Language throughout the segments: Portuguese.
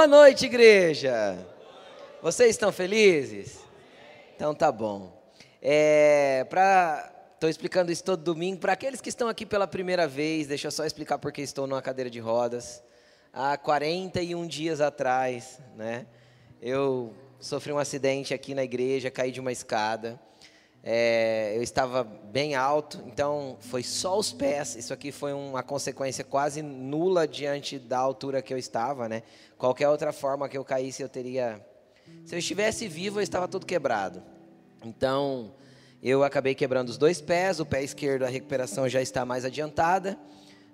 Boa noite, igreja. Vocês estão felizes? Então tá bom. É, pra, tô explicando isso todo domingo. Para aqueles que estão aqui pela primeira vez, deixa eu só explicar porque estou numa cadeira de rodas. Há 41 dias atrás, né? Eu sofri um acidente aqui na igreja, caí de uma escada. É, eu estava bem alto, então foi só os pés. Isso aqui foi uma consequência quase nula diante da altura que eu estava, né? Qualquer outra forma que eu caísse, eu teria. Se eu estivesse vivo, eu estava todo quebrado. Então, eu acabei quebrando os dois pés. O pé esquerdo, a recuperação já está mais adiantada,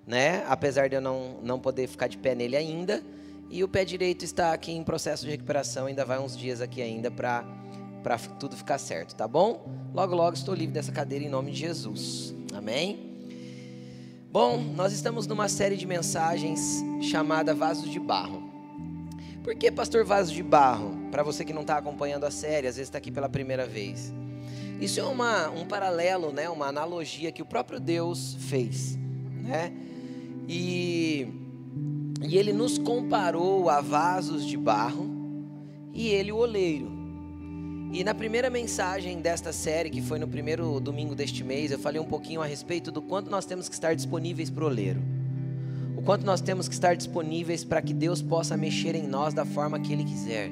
né? Apesar de eu não, não poder ficar de pé nele ainda. E o pé direito está aqui em processo de recuperação. Ainda vai uns dias aqui ainda para para tudo ficar certo, tá bom? Logo, logo estou livre dessa cadeira em nome de Jesus. Amém? Bom, nós estamos numa série de mensagens chamada Vasos de Barro. Por que, pastor, vaso de barro? Para você que não está acompanhando a série, às vezes está aqui pela primeira vez. Isso é uma, um paralelo, né? uma analogia que o próprio Deus fez. Né? E, e ele nos comparou a vasos de barro e ele o oleiro. E na primeira mensagem desta série, que foi no primeiro domingo deste mês, eu falei um pouquinho a respeito do quanto nós temos que estar disponíveis para o oleiro. O quanto nós temos que estar disponíveis para que Deus possa mexer em nós da forma que Ele quiser.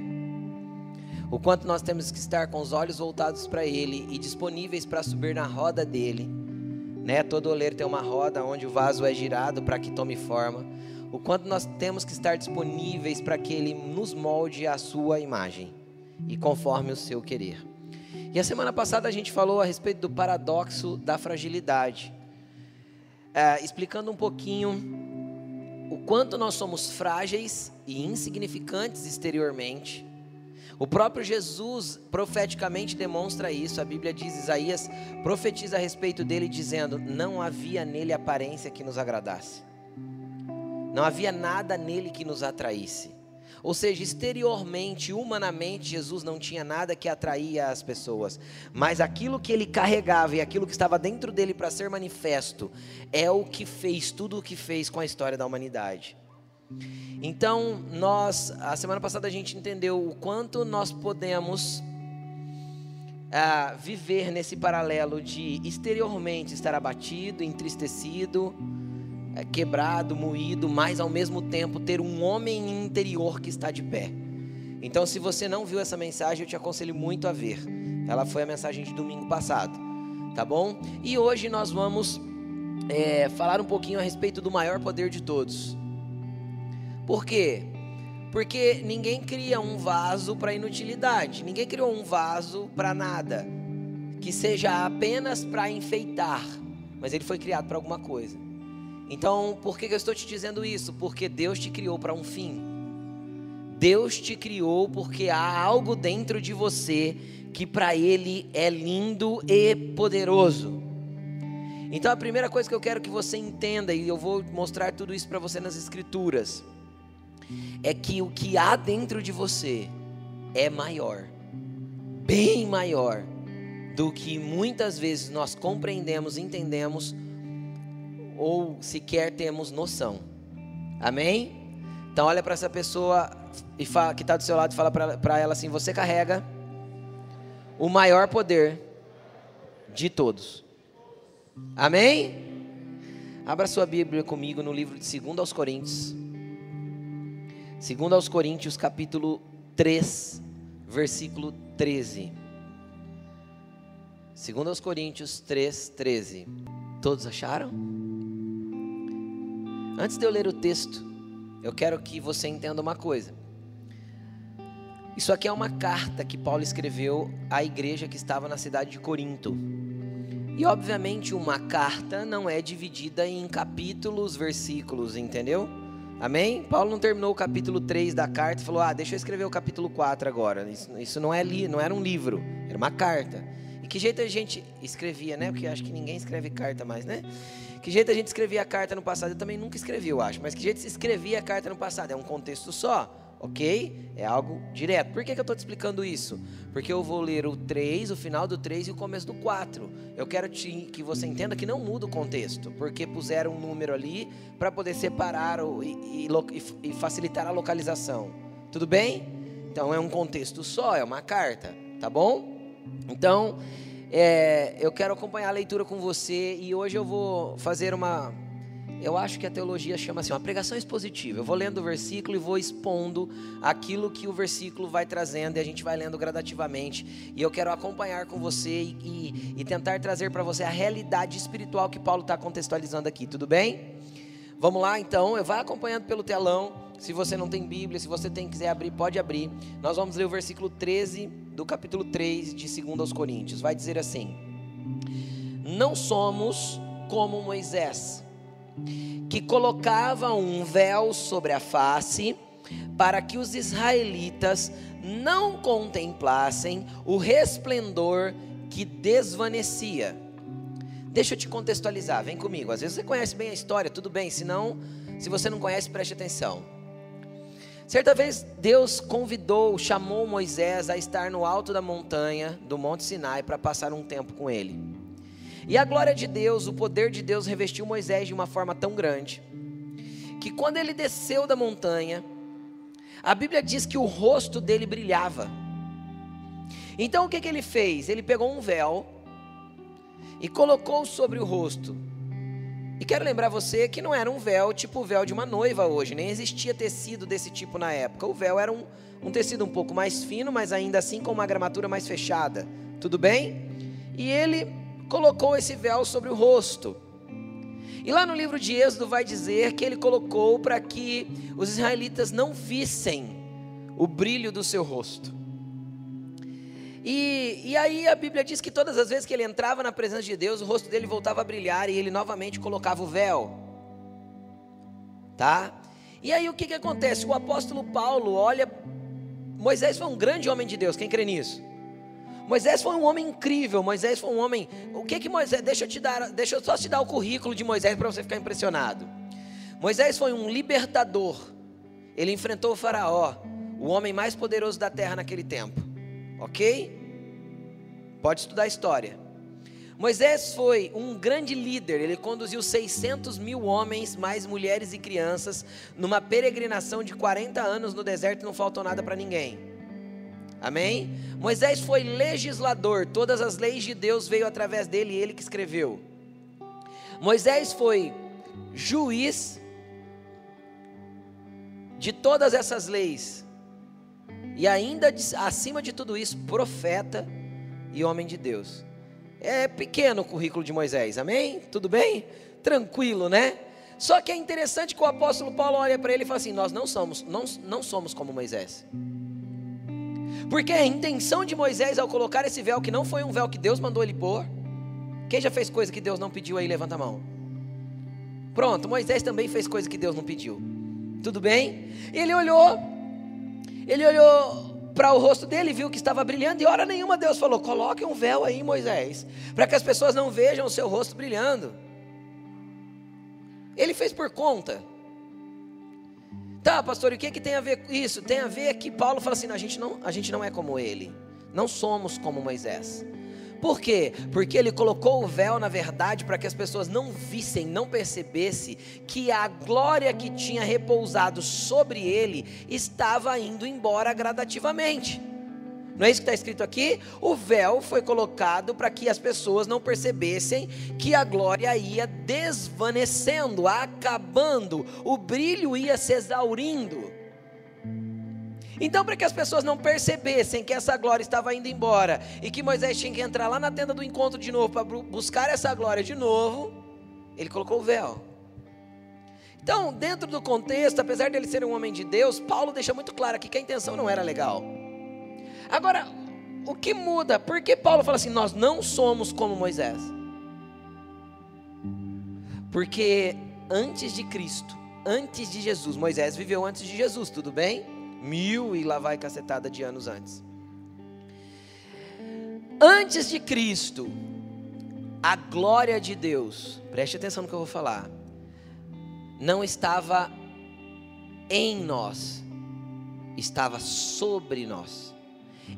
O quanto nós temos que estar com os olhos voltados para Ele e disponíveis para subir na roda dele. Né? Todo oleiro tem uma roda onde o vaso é girado para que tome forma. O quanto nós temos que estar disponíveis para que Ele nos molde à sua imagem e conforme o seu querer. E a semana passada a gente falou a respeito do paradoxo da fragilidade, é, explicando um pouquinho o quanto nós somos frágeis e insignificantes exteriormente. O próprio Jesus profeticamente demonstra isso. A Bíblia diz, Isaías profetiza a respeito dele, dizendo: Não havia nele aparência que nos agradasse, não havia nada nele que nos atraísse. Ou seja, exteriormente, humanamente, Jesus não tinha nada que atraía as pessoas, mas aquilo que ele carregava e aquilo que estava dentro dele para ser manifesto é o que fez tudo o que fez com a história da humanidade. Então, nós, a semana passada a gente entendeu o quanto nós podemos ah, viver nesse paralelo de exteriormente estar abatido, entristecido, quebrado, moído, mas ao mesmo tempo ter um homem interior que está de pé. Então, se você não viu essa mensagem, eu te aconselho muito a ver. Ela foi a mensagem de domingo passado, tá bom? E hoje nós vamos é, falar um pouquinho a respeito do maior poder de todos. Por quê? Porque ninguém cria um vaso para inutilidade, ninguém criou um vaso para nada, que seja apenas para enfeitar, mas ele foi criado para alguma coisa. Então, por que eu estou te dizendo isso? Porque Deus te criou para um fim. Deus te criou porque há algo dentro de você que para Ele é lindo e poderoso. Então, a primeira coisa que eu quero que você entenda, e eu vou mostrar tudo isso para você nas Escrituras, é que o que há dentro de você é maior, bem maior, do que muitas vezes nós compreendemos, entendemos ou sequer temos noção. Amém? Então olha para essa pessoa e fala, que está do seu lado e fala para ela assim: você carrega o maior poder de todos. Amém? Abra sua Bíblia comigo no livro de 2 aos Coríntios. 2 aos Coríntios, capítulo 3, versículo 13. 2 aos Coríntios 3, 13. Todos acharam? Antes de eu ler o texto, eu quero que você entenda uma coisa. Isso aqui é uma carta que Paulo escreveu à igreja que estava na cidade de Corinto. E obviamente uma carta não é dividida em capítulos, versículos, entendeu? Amém? Paulo não terminou o capítulo 3 da carta e falou: "Ah, deixa eu escrever o capítulo 4 agora". Isso, isso não é li, não era um livro, era uma carta. E que jeito a gente escrevia, né? Porque acho que ninguém escreve carta mais, né? Que jeito a gente escrevia a carta no passado? Eu também nunca escrevi, eu acho. Mas que jeito se escrevia a carta no passado? É um contexto só, ok? É algo direto. Por que, que eu estou te explicando isso? Porque eu vou ler o 3, o final do 3 e o começo do 4. Eu quero te, que você entenda que não muda o contexto. Porque puseram um número ali para poder separar o, e, e, e facilitar a localização. Tudo bem? Então é um contexto só, é uma carta, tá bom? Então, é, eu quero acompanhar a leitura com você e hoje eu vou fazer uma. Eu acho que a teologia chama assim, uma pregação expositiva. Eu vou lendo o versículo e vou expondo aquilo que o versículo vai trazendo e a gente vai lendo gradativamente. E eu quero acompanhar com você e, e, e tentar trazer para você a realidade espiritual que Paulo está contextualizando aqui, tudo bem? Vamos lá então, vai acompanhando pelo telão. Se você não tem Bíblia, se você tem quiser abrir, pode abrir. Nós vamos ler o versículo 13 do capítulo 3 de 2 aos Coríntios. Vai dizer assim: Não somos como Moisés, que colocava um véu sobre a face, para que os israelitas não contemplassem o resplendor que desvanecia. Deixa eu te contextualizar, vem comigo. Às vezes você conhece bem a história, tudo bem, se não, se você não conhece, preste atenção. Certa vez Deus convidou, chamou Moisés a estar no alto da montanha do Monte Sinai para passar um tempo com ele. E a glória de Deus, o poder de Deus revestiu Moisés de uma forma tão grande que quando ele desceu da montanha, a Bíblia diz que o rosto dele brilhava. Então o que, que ele fez? Ele pegou um véu e colocou sobre o rosto e quero lembrar você que não era um véu tipo o véu de uma noiva hoje, nem existia tecido desse tipo na época. O véu era um, um tecido um pouco mais fino, mas ainda assim com uma gramatura mais fechada. Tudo bem? E ele colocou esse véu sobre o rosto. E lá no livro de Êxodo vai dizer que ele colocou para que os israelitas não vissem o brilho do seu rosto. E, e aí a Bíblia diz que todas as vezes que ele entrava na presença de Deus, o rosto dele voltava a brilhar e ele novamente colocava o véu. Tá? E aí o que, que acontece? O apóstolo Paulo olha. Moisés foi um grande homem de Deus, quem crê nisso? Moisés foi um homem incrível, Moisés foi um homem. O que que Moisés. Deixa eu te dar, deixa eu só te dar o currículo de Moisés para você ficar impressionado. Moisés foi um libertador. Ele enfrentou o faraó, o homem mais poderoso da terra naquele tempo. Ok? Pode estudar a história. Moisés foi um grande líder, ele conduziu 600 mil homens, mais mulheres e crianças, numa peregrinação de 40 anos no deserto e não faltou nada para ninguém. Amém? Moisés foi legislador, todas as leis de Deus veio através dele, ele que escreveu. Moisés foi juiz de todas essas leis, e ainda acima de tudo isso, profeta e homem de Deus. É pequeno o currículo de Moisés, amém? Tudo bem? Tranquilo, né? Só que é interessante que o apóstolo Paulo olha para ele e fala assim: Nós não somos, não, não somos como Moisés. Porque a intenção de Moisés ao colocar esse véu, que não foi um véu que Deus mandou ele pôr, quem já fez coisa que Deus não pediu aí, levanta a mão. Pronto, Moisés também fez coisa que Deus não pediu. Tudo bem? Ele olhou ele olhou para o rosto dele, viu que estava brilhando, e hora nenhuma Deus falou: coloque um véu aí, Moisés, para que as pessoas não vejam o seu rosto brilhando. Ele fez por conta. Tá, pastor, e o que, que tem a ver com isso? Tem a ver que Paulo fala assim: a gente, não, a gente não é como ele, não somos como Moisés. Por quê? Porque ele colocou o véu na verdade para que as pessoas não vissem, não percebessem que a glória que tinha repousado sobre ele estava indo embora gradativamente. Não é isso que está escrito aqui? O véu foi colocado para que as pessoas não percebessem que a glória ia desvanecendo, acabando, o brilho ia se exaurindo. Então, para que as pessoas não percebessem que essa glória estava indo embora e que Moisés tinha que entrar lá na tenda do encontro de novo para buscar essa glória de novo, ele colocou o véu. Então, dentro do contexto, apesar de ele ser um homem de Deus, Paulo deixa muito claro aqui que a intenção não era legal. Agora, o que muda? Por que Paulo fala assim: nós não somos como Moisés? Porque antes de Cristo, antes de Jesus, Moisés viveu antes de Jesus, tudo bem? Mil e lá vai cacetada de anos antes. Antes de Cristo, a glória de Deus, preste atenção no que eu vou falar, não estava em nós, estava sobre nós.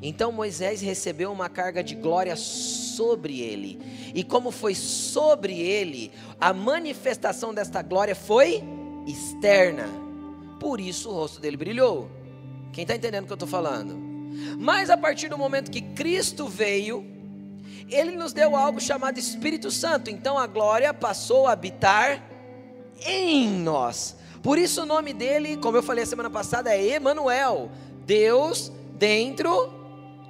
Então Moisés recebeu uma carga de glória sobre ele, e como foi sobre ele, a manifestação desta glória foi externa, por isso o rosto dele brilhou. Quem está entendendo o que eu estou falando? Mas a partir do momento que Cristo veio, Ele nos deu algo chamado Espírito Santo. Então a glória passou a habitar em nós. Por isso o nome dele, como eu falei a semana passada, é Emanuel, Deus dentro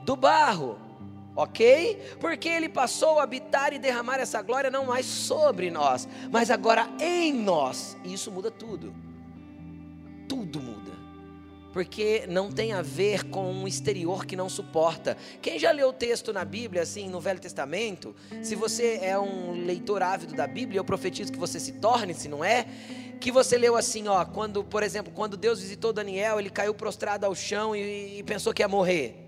do barro. Ok? Porque ele passou a habitar e derramar essa glória não mais sobre nós, mas agora em nós. E isso muda tudo. Porque não tem a ver com um exterior que não suporta. Quem já leu o texto na Bíblia, assim, no Velho Testamento, se você é um leitor ávido da Bíblia, eu profetizo que você se torne, se não é, que você leu assim, ó, quando, por exemplo, quando Deus visitou Daniel, ele caiu prostrado ao chão e, e pensou que ia morrer.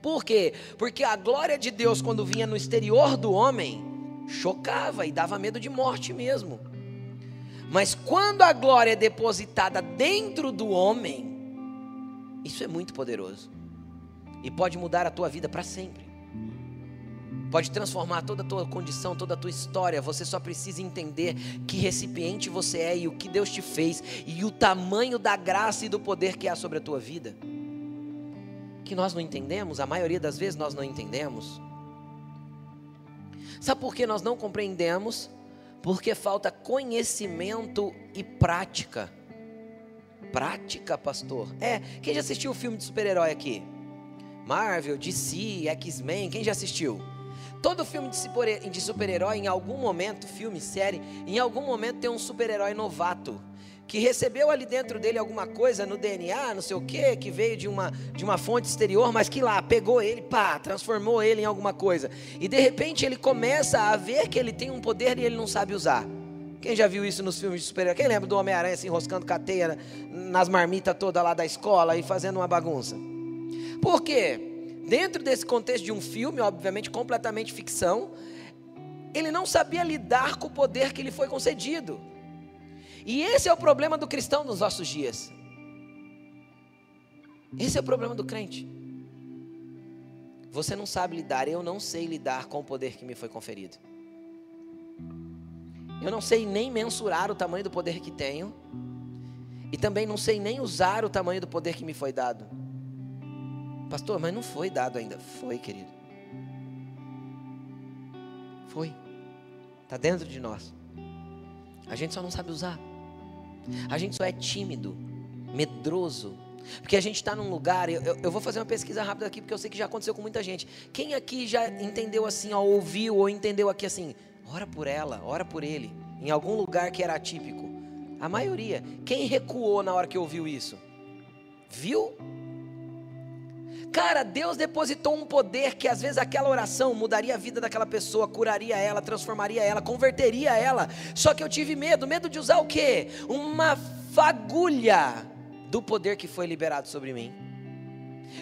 Por quê? Porque a glória de Deus, quando vinha no exterior do homem, chocava e dava medo de morte mesmo. Mas quando a glória é depositada dentro do homem, isso é muito poderoso. E pode mudar a tua vida para sempre. Pode transformar toda a tua condição, toda a tua história. Você só precisa entender que recipiente você é e o que Deus te fez e o tamanho da graça e do poder que há sobre a tua vida. Que nós não entendemos, a maioria das vezes nós não entendemos. Sabe por que nós não compreendemos? Porque falta conhecimento e prática prática, pastor. É, quem já assistiu o filme de super-herói aqui? Marvel, DC, X-Men, quem já assistiu? Todo filme de super-herói, em algum momento, filme, série, em algum momento tem um super-herói novato que recebeu ali dentro dele alguma coisa no DNA, não sei o que, que veio de uma, de uma fonte exterior, mas que lá pegou ele, pá, transformou ele em alguma coisa. E de repente ele começa a ver que ele tem um poder e ele não sabe usar. Quem já viu isso nos filmes de super-herói? Quem lembra do Homem-Aranha se enroscando cateia nas marmitas toda lá da escola e fazendo uma bagunça? Por quê? Dentro desse contexto de um filme, obviamente completamente ficção, ele não sabia lidar com o poder que lhe foi concedido. E esse é o problema do cristão nos nossos dias. Esse é o problema do crente. Você não sabe lidar, eu não sei lidar com o poder que me foi conferido. Eu não sei nem mensurar o tamanho do poder que tenho. E também não sei nem usar o tamanho do poder que me foi dado. Pastor, mas não foi dado ainda. Foi, querido. Foi. Está dentro de nós. A gente só não sabe usar. A gente só é tímido, medroso. Porque a gente está num lugar, eu, eu, vou fazer uma pesquisa rápida aqui, porque eu sei que já aconteceu com muita gente. Quem aqui já entendeu assim, ó, ouviu ou entendeu aqui assim, Ora por ela, ora por ele, em algum lugar que era atípico. A maioria. Quem recuou na hora que ouviu isso? Viu? Cara, Deus depositou um poder que às vezes aquela oração mudaria a vida daquela pessoa, curaria ela, transformaria ela, converteria ela. Só que eu tive medo, medo de usar o quê? Uma fagulha do poder que foi liberado sobre mim.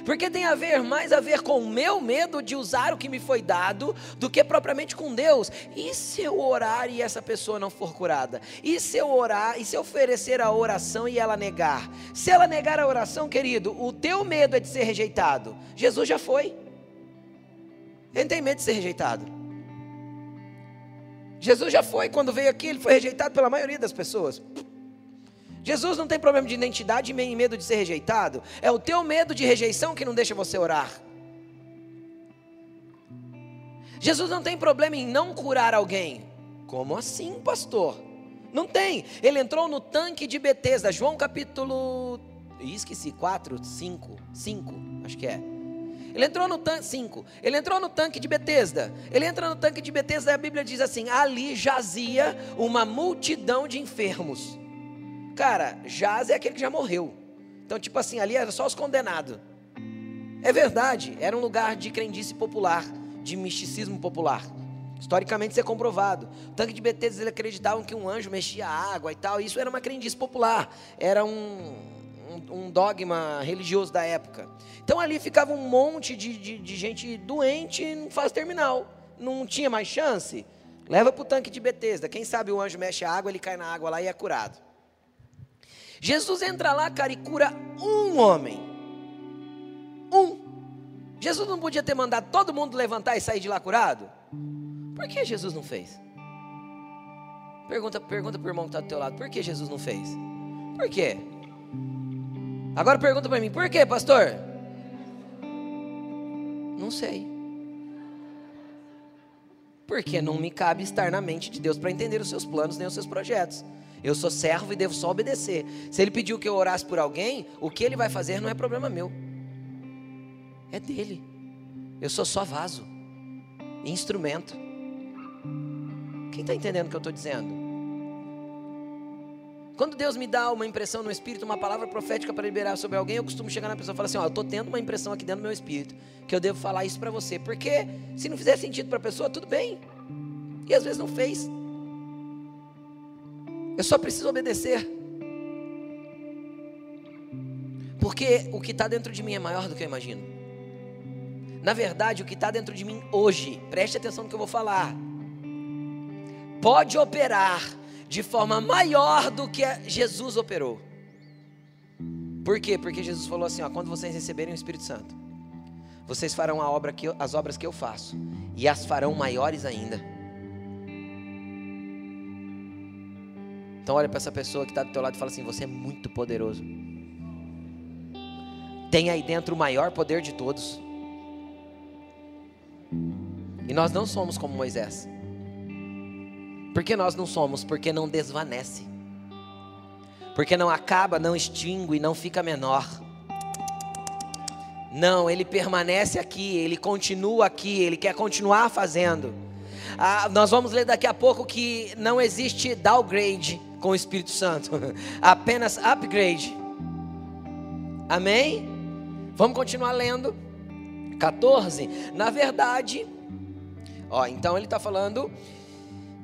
Porque tem a ver mais a ver com o meu medo de usar o que me foi dado do que propriamente com Deus. E se eu orar e essa pessoa não for curada? E se eu orar e se eu oferecer a oração e ela negar? Se ela negar a oração, querido, o teu medo é de ser rejeitado. Jesus já foi. Ele tem medo de ser rejeitado. Jesus já foi, quando veio aqui, ele foi rejeitado pela maioria das pessoas. Jesus não tem problema de identidade nem medo de ser rejeitado. É o teu medo de rejeição que não deixa você orar. Jesus não tem problema em não curar alguém. Como assim, pastor? Não tem. Ele entrou no tanque de Betesda, João capítulo. esqueci, 4, 5, 5, acho que é. Ele entrou no tanque 5. Ele entrou no tanque de Betesda. Ele entra no tanque de Betesda e a Bíblia diz assim: ali jazia uma multidão de enfermos. Cara, jaz é aquele que já morreu. Então, tipo assim, ali era só os condenados. É verdade, era um lugar de crendice popular, de misticismo popular. Historicamente isso é comprovado. O tanque de Betesda eles acreditavam que um anjo mexia a água e tal. E isso era uma crendice popular. Era um, um, um, dogma religioso da época. Então ali ficava um monte de, de, de gente doente em fase terminal. Não tinha mais chance. Leva para o tanque de Betesda. Quem sabe o anjo mexe a água, ele cai na água lá e é curado. Jesus entra lá, cara, e cura um homem. Um. Jesus não podia ter mandado todo mundo levantar e sair de lá curado? Por que Jesus não fez? Pergunta, pergunta para o irmão que está do teu lado, por que Jesus não fez? Por quê? Agora pergunta para mim, por quê, pastor? Não sei. Porque não me cabe estar na mente de Deus para entender os seus planos nem os seus projetos. Eu sou servo e devo só obedecer. Se ele pediu que eu orasse por alguém, o que ele vai fazer não é problema meu. É dele. Eu sou só vaso, instrumento. Quem está entendendo o que eu estou dizendo? Quando Deus me dá uma impressão no espírito, uma palavra profética para liberar sobre alguém, eu costumo chegar na pessoa e falar assim: Ó, eu estou tendo uma impressão aqui dentro do meu espírito, que eu devo falar isso para você. Porque se não fizer sentido para a pessoa, tudo bem. E às vezes não fez. Eu só preciso obedecer. Porque o que está dentro de mim é maior do que eu imagino. Na verdade, o que está dentro de mim hoje, preste atenção no que eu vou falar, pode operar de forma maior do que Jesus operou. Por quê? Porque Jesus falou assim: ó, quando vocês receberem o Espírito Santo, vocês farão a obra que eu, as obras que eu faço, e as farão maiores ainda. Então olha para essa pessoa que está do teu lado e fala assim: você é muito poderoso. Tem aí dentro o maior poder de todos. E nós não somos como Moisés. Por que nós não somos? Porque não desvanece. Porque não acaba, não extingue, não fica menor. Não, ele permanece aqui, ele continua aqui, ele quer continuar fazendo. Ah, nós vamos ler daqui a pouco que não existe downgrade com o Espírito Santo, apenas upgrade. Amém? Vamos continuar lendo. 14. Na verdade, ó, então ele está falando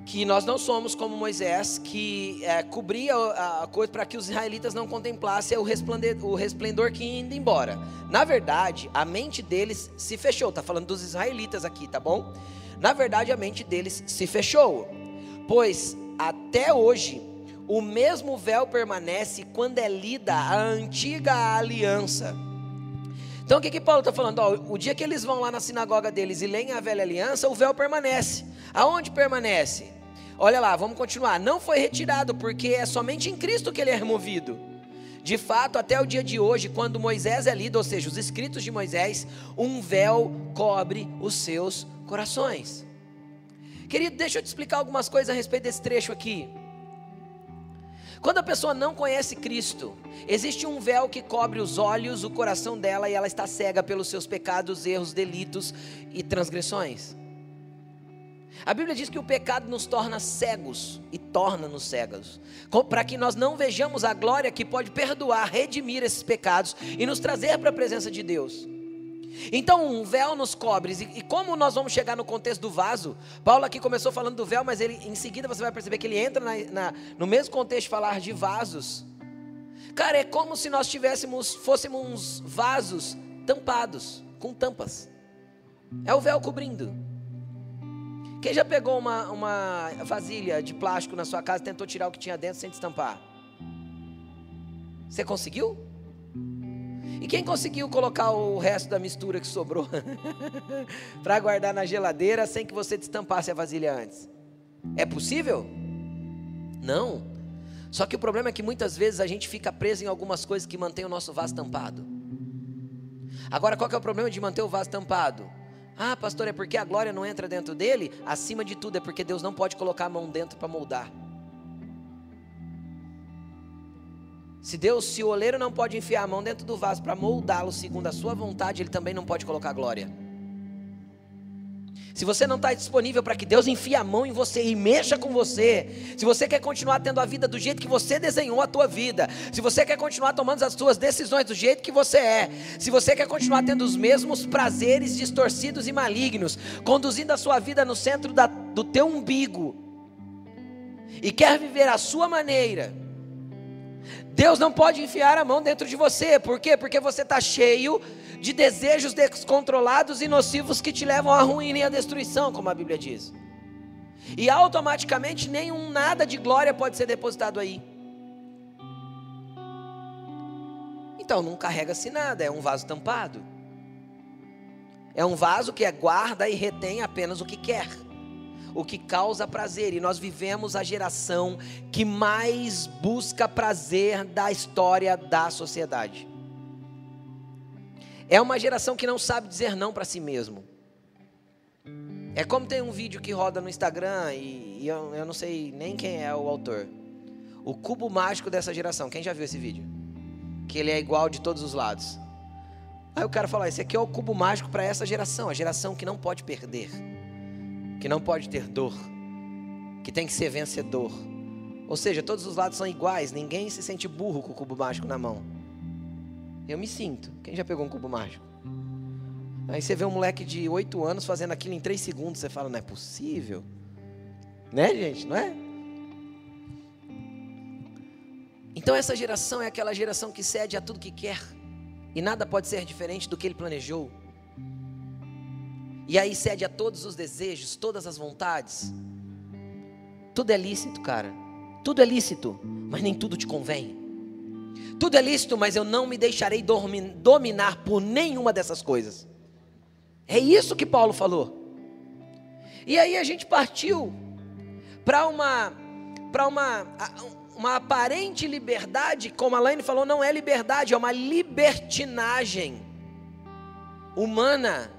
que nós não somos como Moisés, que é, cobria a, coisa para que os israelitas não contemplassem o resplendor, o resplendor que indo embora. Na verdade, a mente deles se fechou. Está falando dos israelitas aqui, tá bom? Na verdade, a mente deles se fechou, pois até hoje o mesmo véu permanece quando é lida a antiga aliança. Então o que, que Paulo está falando? Ó, o dia que eles vão lá na sinagoga deles e leem a velha aliança, o véu permanece. Aonde permanece? Olha lá, vamos continuar. Não foi retirado, porque é somente em Cristo que ele é removido. De fato, até o dia de hoje, quando Moisés é lido, ou seja, os escritos de Moisés, um véu cobre os seus corações. Querido, deixa eu te explicar algumas coisas a respeito desse trecho aqui. Quando a pessoa não conhece Cristo, existe um véu que cobre os olhos, o coração dela e ela está cega pelos seus pecados, erros, delitos e transgressões. A Bíblia diz que o pecado nos torna cegos e torna-nos cegos, para que nós não vejamos a glória que pode perdoar, redimir esses pecados e nos trazer para a presença de Deus. Então, um véu nos cobre, e, como nós vamos chegar no contexto do vaso? Paulo aqui começou falando do véu, mas ele, em seguida você vai perceber que ele entra na, na, no mesmo contexto de falar de vasos. Cara, é como se nós tivéssemos, fôssemos vasos tampados, com tampas. É o véu cobrindo. Quem já pegou uma, uma vasilha de plástico na sua casa e tentou tirar o que tinha dentro sem destampar? Você conseguiu? E quem conseguiu colocar o resto da mistura que sobrou para guardar na geladeira sem que você destampasse a vasilha antes? É possível? Não. Só que o problema é que muitas vezes a gente fica preso em algumas coisas que mantêm o nosso vaso tampado. Agora, qual é o problema de manter o vaso tampado? Ah, pastor, é porque a glória não entra dentro dele? Acima de tudo, é porque Deus não pode colocar a mão dentro para moldar. Se Deus, se o oleiro não pode enfiar a mão dentro do vaso para moldá-lo segundo a sua vontade, ele também não pode colocar glória. Se você não está disponível para que Deus enfie a mão em você e mexa com você, se você quer continuar tendo a vida do jeito que você desenhou a tua vida, se você quer continuar tomando as suas decisões do jeito que você é, se você quer continuar tendo os mesmos prazeres distorcidos e malignos, conduzindo a sua vida no centro da, do teu umbigo, e quer viver a sua maneira, Deus não pode enfiar a mão dentro de você, por quê? Porque você está cheio de desejos descontrolados e nocivos que te levam à ruína e à destruição, como a Bíblia diz. E automaticamente nenhum nada de glória pode ser depositado aí. Então não carrega-se nada, é um vaso tampado. É um vaso que guarda e retém apenas o que quer, o que causa prazer. E nós vivemos a geração que mais busca prazer da história da sociedade. É uma geração que não sabe dizer não para si mesmo. É como tem um vídeo que roda no Instagram e, e eu, eu não sei nem quem é o autor. O cubo mágico dessa geração. Quem já viu esse vídeo? Que ele é igual de todos os lados. Aí o cara fala: esse aqui é o cubo mágico para essa geração, a geração que não pode perder, que não pode ter dor, que tem que ser vencedor. Ou seja, todos os lados são iguais, ninguém se sente burro com o cubo mágico na mão. Eu me sinto. Quem já pegou um cubo mágico? Aí você vê um moleque de 8 anos fazendo aquilo em 3 segundos, você fala, não é possível. Né, gente? Não é? Então essa geração é aquela geração que cede a tudo que quer. E nada pode ser diferente do que ele planejou. E aí cede a todos os desejos, todas as vontades. Tudo é lícito, cara. Tudo é lícito, mas nem tudo te convém. Tudo é lícito, mas eu não me deixarei dominar por nenhuma dessas coisas. É isso que Paulo falou. E aí a gente partiu para uma para uma uma aparente liberdade, como a Laine falou, não é liberdade, é uma libertinagem humana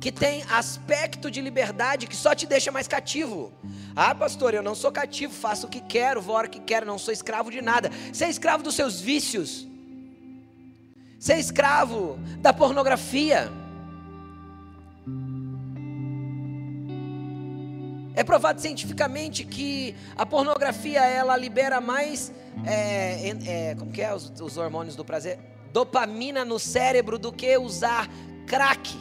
que tem aspecto de liberdade que só te deixa mais cativo. Ah, pastor, eu não sou cativo, faço o que quero, vou a hora que quero, não sou escravo de nada. Você é escravo dos seus vícios. Você é escravo da pornografia. É provado cientificamente que a pornografia ela libera mais, é, é, como que é os, os hormônios do prazer, dopamina no cérebro do que usar crack.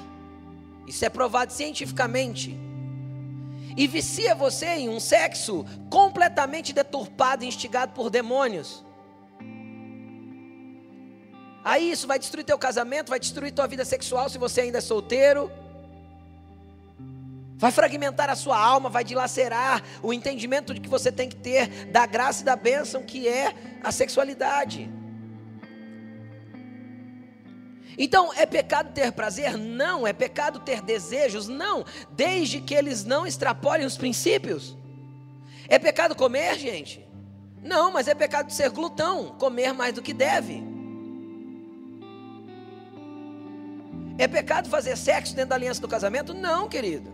Isso é provado cientificamente e vicia você em um sexo completamente deturpado e instigado por demônios. Aí isso vai destruir teu casamento, vai destruir tua vida sexual se você ainda é solteiro. Vai fragmentar a sua alma, vai dilacerar o entendimento de que você tem que ter da graça e da bênção que é a sexualidade. Então, é pecado ter prazer? Não. É pecado ter desejos? Não. Desde que eles não extrapolem os princípios. É pecado comer, gente? Não, mas é pecado ser glutão, comer mais do que deve. É pecado fazer sexo dentro da aliança do casamento? Não, querido.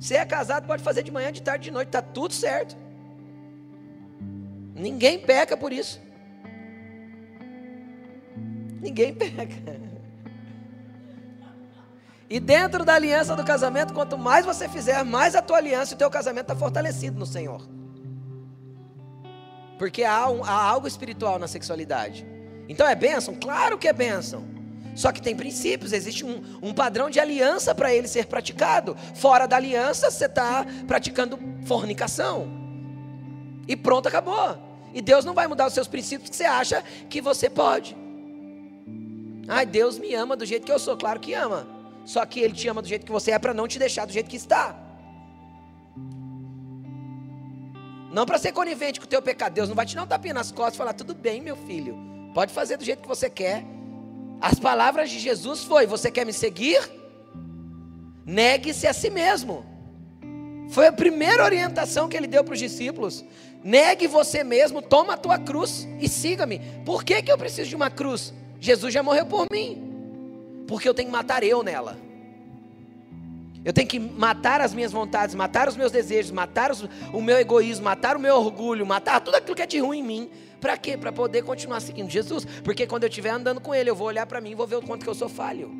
Se é casado, pode fazer de manhã, de tarde, de noite, está tudo certo. Ninguém peca por isso. Ninguém peca. E dentro da aliança do casamento, quanto mais você fizer, mais a tua aliança e o teu casamento está fortalecido no Senhor. Porque há, um, há algo espiritual na sexualidade. Então é bênção? Claro que é bênção. Só que tem princípios, existe um, um padrão de aliança para ele ser praticado. Fora da aliança, você está praticando fornicação. E pronto, acabou. E Deus não vai mudar os seus princípios que você acha que você pode. Ai, Deus me ama do jeito que eu sou. Claro que ama. Só que Ele te ama do jeito que você é para não te deixar do jeito que está. Não para ser conivente com o teu pecado. Deus não vai te dar um tapinha nas costas e falar, tudo bem, meu filho. Pode fazer do jeito que você quer. As palavras de Jesus foi: você quer me seguir? Negue-se a si mesmo. Foi a primeira orientação que ele deu para os discípulos. Negue você mesmo, toma a tua cruz e siga-me. Por que, que eu preciso de uma cruz? Jesus já morreu por mim porque eu tenho que matar eu nela. Eu tenho que matar as minhas vontades, matar os meus desejos, matar os, o meu egoísmo, matar o meu orgulho, matar tudo aquilo que é de ruim em mim. Para quê? Para poder continuar seguindo Jesus. Porque quando eu estiver andando com Ele, eu vou olhar para mim e vou ver o quanto que eu sou falho.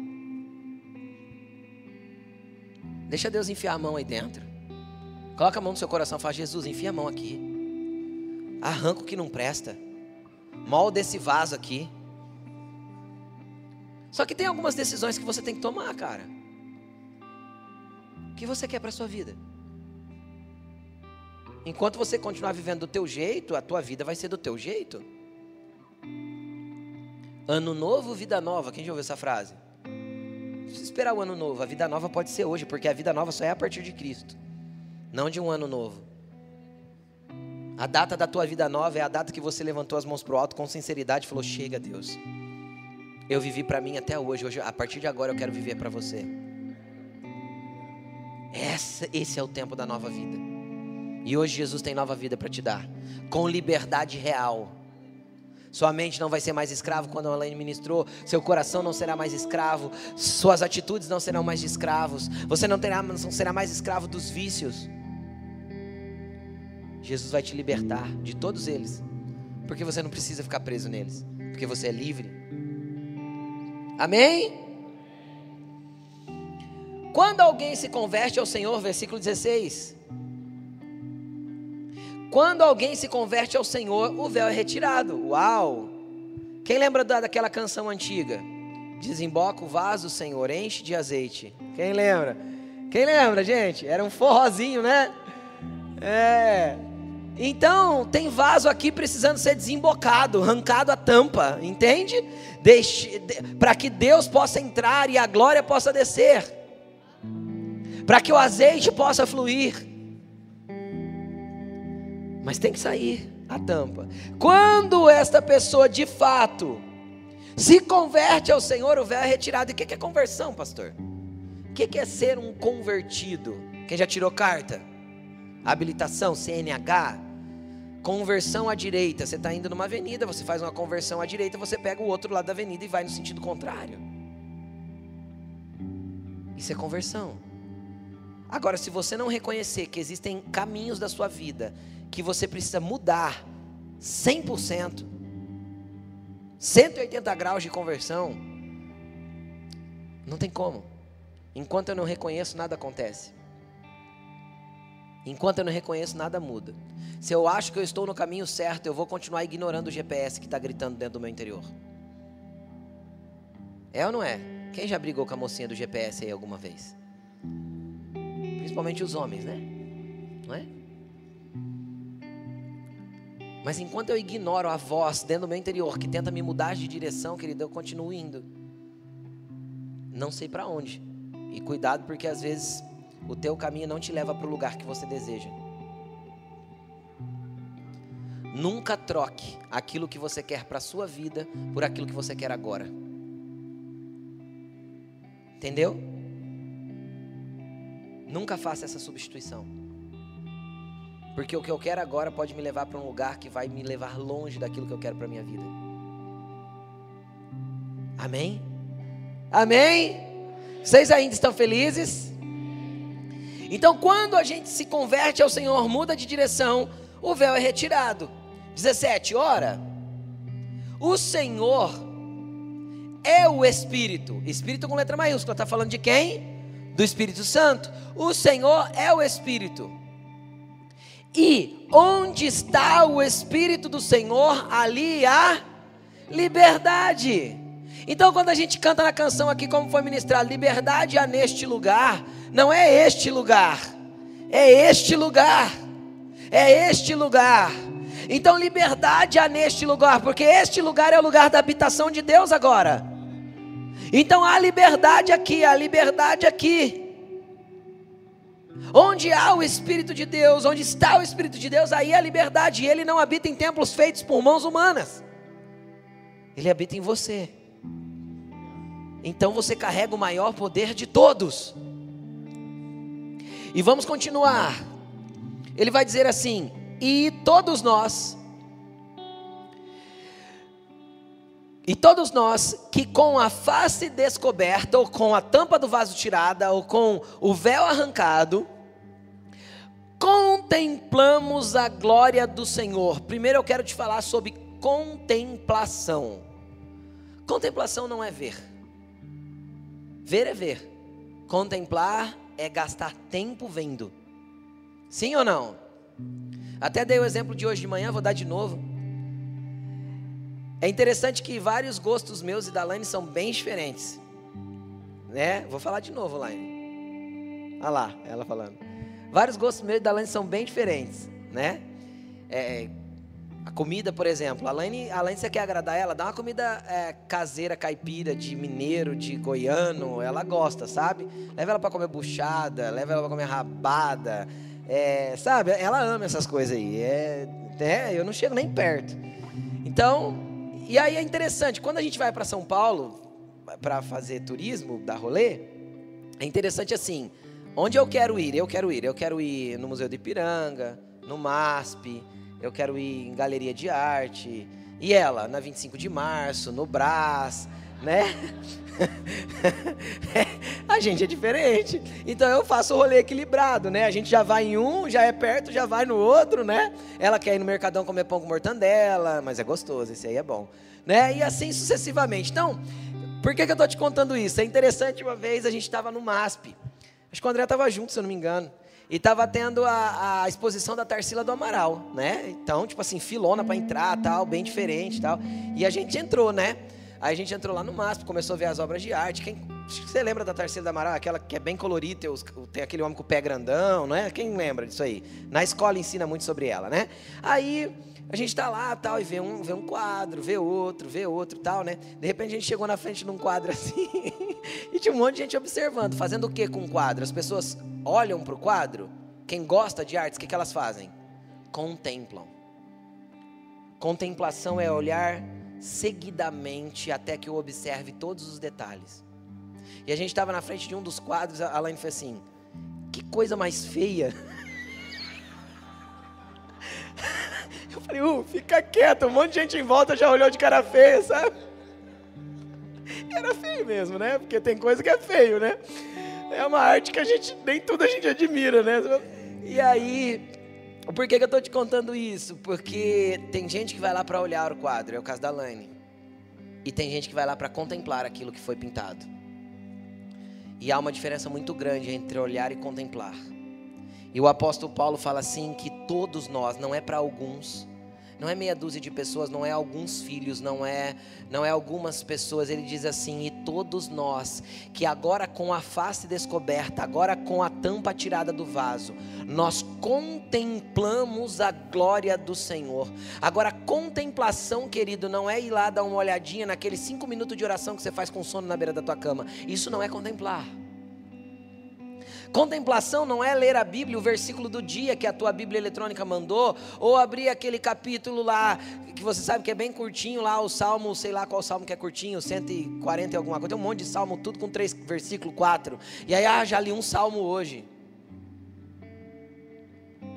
Deixa Deus enfiar a mão aí dentro. Coloca a mão no seu coração e fala: Jesus, enfia a mão aqui. Arranca o que não presta. Molda esse vaso aqui. Só que tem algumas decisões que você tem que tomar, cara. O que você quer para sua vida? Enquanto você continuar vivendo do teu jeito, a tua vida vai ser do teu jeito. Ano novo, vida nova. Quem já ouviu essa frase? Precisa esperar o ano novo. A vida nova pode ser hoje, porque a vida nova só é a partir de Cristo, não de um ano novo. A data da tua vida nova é a data que você levantou as mãos para o alto com sinceridade e falou: Chega, Deus. Eu vivi para mim até hoje. hoje. A partir de agora eu quero viver para você. Essa, esse é o tempo da nova vida. E hoje Jesus tem nova vida para te dar, com liberdade real. Sua mente não vai ser mais escravo quando a Elaine ministrou. Seu coração não será mais escravo. Suas atitudes não serão mais de escravos. Você não, terá, não será mais escravo dos vícios. Jesus vai te libertar de todos eles. Porque você não precisa ficar preso neles. Porque você é livre. Amém? Quando alguém se converte ao Senhor, versículo 16. Quando alguém se converte ao Senhor, o véu é retirado. Uau! Quem lembra daquela canção antiga? Desemboca o vaso, Senhor, enche de azeite. Quem lembra? Quem lembra, gente? Era um forrozinho, né? É. Então, tem vaso aqui precisando ser desembocado, arrancado a tampa, entende? De, para que Deus possa entrar e a glória possa descer. Para que o azeite possa fluir mas tem que sair a tampa. Quando esta pessoa de fato se converte ao Senhor, o véu é retirado. E o que é conversão, pastor? O que é ser um convertido? Quem já tirou carta? Habilitação, CNH? Conversão à direita. Você está indo numa avenida, você faz uma conversão à direita, você pega o outro lado da avenida e vai no sentido contrário. Isso é conversão. Agora, se você não reconhecer que existem caminhos da sua vida que você precisa mudar 100%, 180 graus de conversão, não tem como. Enquanto eu não reconheço, nada acontece. Enquanto eu não reconheço, nada muda. Se eu acho que eu estou no caminho certo, eu vou continuar ignorando o GPS que está gritando dentro do meu interior. É ou não é? Quem já brigou com a mocinha do GPS aí alguma vez? Principalmente os homens, né? Não é? Mas enquanto eu ignoro a voz dentro do meu interior que tenta me mudar de direção, querido, eu continuo indo. Não sei para onde. E cuidado porque às vezes o teu caminho não te leva para o lugar que você deseja. Nunca troque aquilo que você quer para a sua vida por aquilo que você quer agora. Entendeu? Nunca faça essa substituição. Porque o que eu quero agora pode me levar para um lugar que vai me levar longe daquilo que eu quero para minha vida. Amém? Amém? Vocês ainda estão felizes? Então, quando a gente se converte ao Senhor, muda de direção, o véu é retirado. 17, ora, o Senhor é o Espírito, Espírito com letra maiúscula, está falando de quem? Do Espírito Santo. O Senhor é o Espírito. E onde está o Espírito do Senhor, ali há liberdade. Então, quando a gente canta na canção aqui, como foi ministrado, liberdade há neste lugar, não é este lugar, é este lugar, é este lugar. Então, liberdade há neste lugar, porque este lugar é o lugar da habitação de Deus agora. Então, há liberdade aqui, há liberdade aqui. Onde há o Espírito de Deus, onde está o Espírito de Deus, aí é a liberdade. E ele não habita em templos feitos por mãos humanas. Ele habita em você. Então você carrega o maior poder de todos. E vamos continuar. Ele vai dizer assim: E todos nós, E todos nós que com a face descoberta, ou com a tampa do vaso tirada, ou com o véu arrancado, contemplamos a glória do Senhor. Primeiro eu quero te falar sobre contemplação. Contemplação não é ver. Ver é ver. Contemplar é gastar tempo vendo. Sim ou não? Até dei o exemplo de hoje de manhã, vou dar de novo. É interessante que vários gostos meus e da Laine são bem diferentes. Né? Vou falar de novo, Laine. Olha lá, ela falando. Vários gostos meus e da Laine são bem diferentes, né? É, a comida, por exemplo, a Laine, a Laine, você quer agradar ela? Dá uma comida é, caseira, caipira, de mineiro, de goiano, ela gosta, sabe? Leva ela para comer buchada, leva ela para comer rabada, é, sabe? Ela ama essas coisas aí. É, é, eu não chego nem perto. Então, e aí é interessante, quando a gente vai para São Paulo para fazer turismo, dar rolê, é interessante assim, onde eu quero ir? Eu quero ir, eu quero ir no Museu de Ipiranga, no MASP, eu quero ir em galeria de arte, E ela, na 25 de março, no Brás, né? a gente é diferente. Então eu faço o rolê equilibrado, né? A gente já vai em um, já é perto, já vai no outro, né? Ela quer ir no Mercadão comer pão com mortandela, mas é gostoso, esse aí é bom. Né? E assim sucessivamente. Então, por que, que eu estou te contando isso? É interessante, uma vez a gente estava no MASP. Acho que o André estava junto, se eu não me engano. E estava tendo a, a, exposição da Tarsila do Amaral, né? Então, tipo assim, filona para entrar, tal, bem diferente, tal. E a gente entrou, né? Aí a gente entrou lá no MASP, começou a ver as obras de arte. Quem, você lembra da Tarsila da Amaral? Aquela que é bem colorida, tem, os, tem, aquele homem com o pé grandão, não é? Quem lembra disso aí? Na escola ensina muito sobre ela, né? Aí a gente está lá tal, e vê um, vê um quadro, vê outro, vê outro tal, né? De repente a gente chegou na frente de um quadro assim, e tinha um monte de gente observando. Fazendo o que com o quadro? As pessoas olham para o quadro, quem gosta de artes, o que, que elas fazem? Contemplam. Contemplação é olhar seguidamente até que eu observe todos os detalhes. E a gente estava na frente de um dos quadros, a Alain fez assim: que coisa mais feia. falei, uh, fica quieto, um monte de gente em volta já olhou de cara feia, sabe? E era feio mesmo, né? Porque tem coisa que é feio, né? É uma arte que a gente, nem tudo a gente admira, né? E aí, por que, que eu estou te contando isso? Porque tem gente que vai lá para olhar o quadro, é o caso da Laine. E tem gente que vai lá para contemplar aquilo que foi pintado. E há uma diferença muito grande entre olhar e contemplar. E o apóstolo Paulo fala assim que todos nós, não é para alguns, não é meia dúzia de pessoas, não é alguns filhos, não é, não é algumas pessoas. Ele diz assim: "E todos nós, que agora com a face descoberta, agora com a tampa tirada do vaso, nós contemplamos a glória do Senhor". Agora, contemplação, querido, não é ir lá dar uma olhadinha naqueles cinco minutos de oração que você faz com sono na beira da tua cama. Isso não é contemplar. Contemplação não é ler a Bíblia, o versículo do dia que a tua Bíblia eletrônica mandou, ou abrir aquele capítulo lá, que você sabe que é bem curtinho lá, o salmo, sei lá qual salmo que é curtinho, 140 e alguma coisa, tem um monte de salmo, tudo com três, versículo 4. E aí, ah, já li um salmo hoje.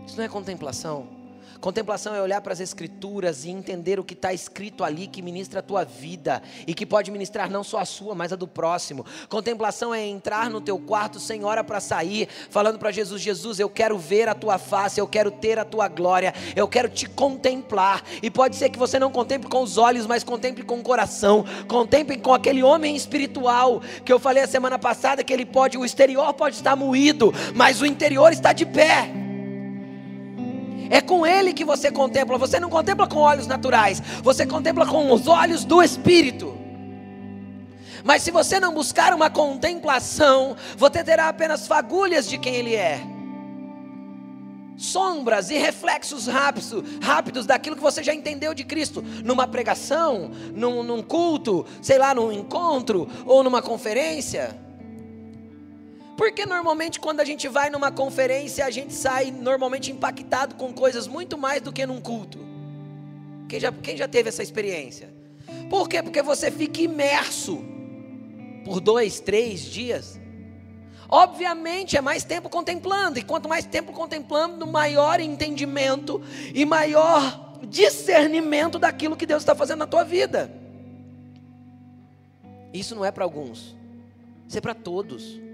Isso não é contemplação. Contemplação é olhar para as Escrituras e entender o que está escrito ali que ministra a tua vida e que pode ministrar não só a sua, mas a do próximo. Contemplação é entrar no teu quarto sem hora para sair, falando para Jesus: Jesus, eu quero ver a tua face, eu quero ter a tua glória, eu quero te contemplar. E pode ser que você não contemple com os olhos, mas contemple com o coração, contemple com aquele homem espiritual que eu falei a semana passada que ele pode, o exterior pode estar moído, mas o interior está de pé. É com Ele que você contempla. Você não contempla com olhos naturais, você contempla com os olhos do Espírito. Mas se você não buscar uma contemplação, você terá apenas fagulhas de quem Ele é. Sombras e reflexos rápidos, rápidos daquilo que você já entendeu de Cristo, numa pregação, num, num culto, sei lá, num encontro ou numa conferência. Porque normalmente quando a gente vai numa conferência, a gente sai normalmente impactado com coisas muito mais do que num culto. Quem já, quem já teve essa experiência? Por quê? Porque você fica imerso por dois, três dias. Obviamente é mais tempo contemplando, e quanto mais tempo contemplando, maior entendimento e maior discernimento daquilo que Deus está fazendo na tua vida. Isso não é para alguns, isso é para todos.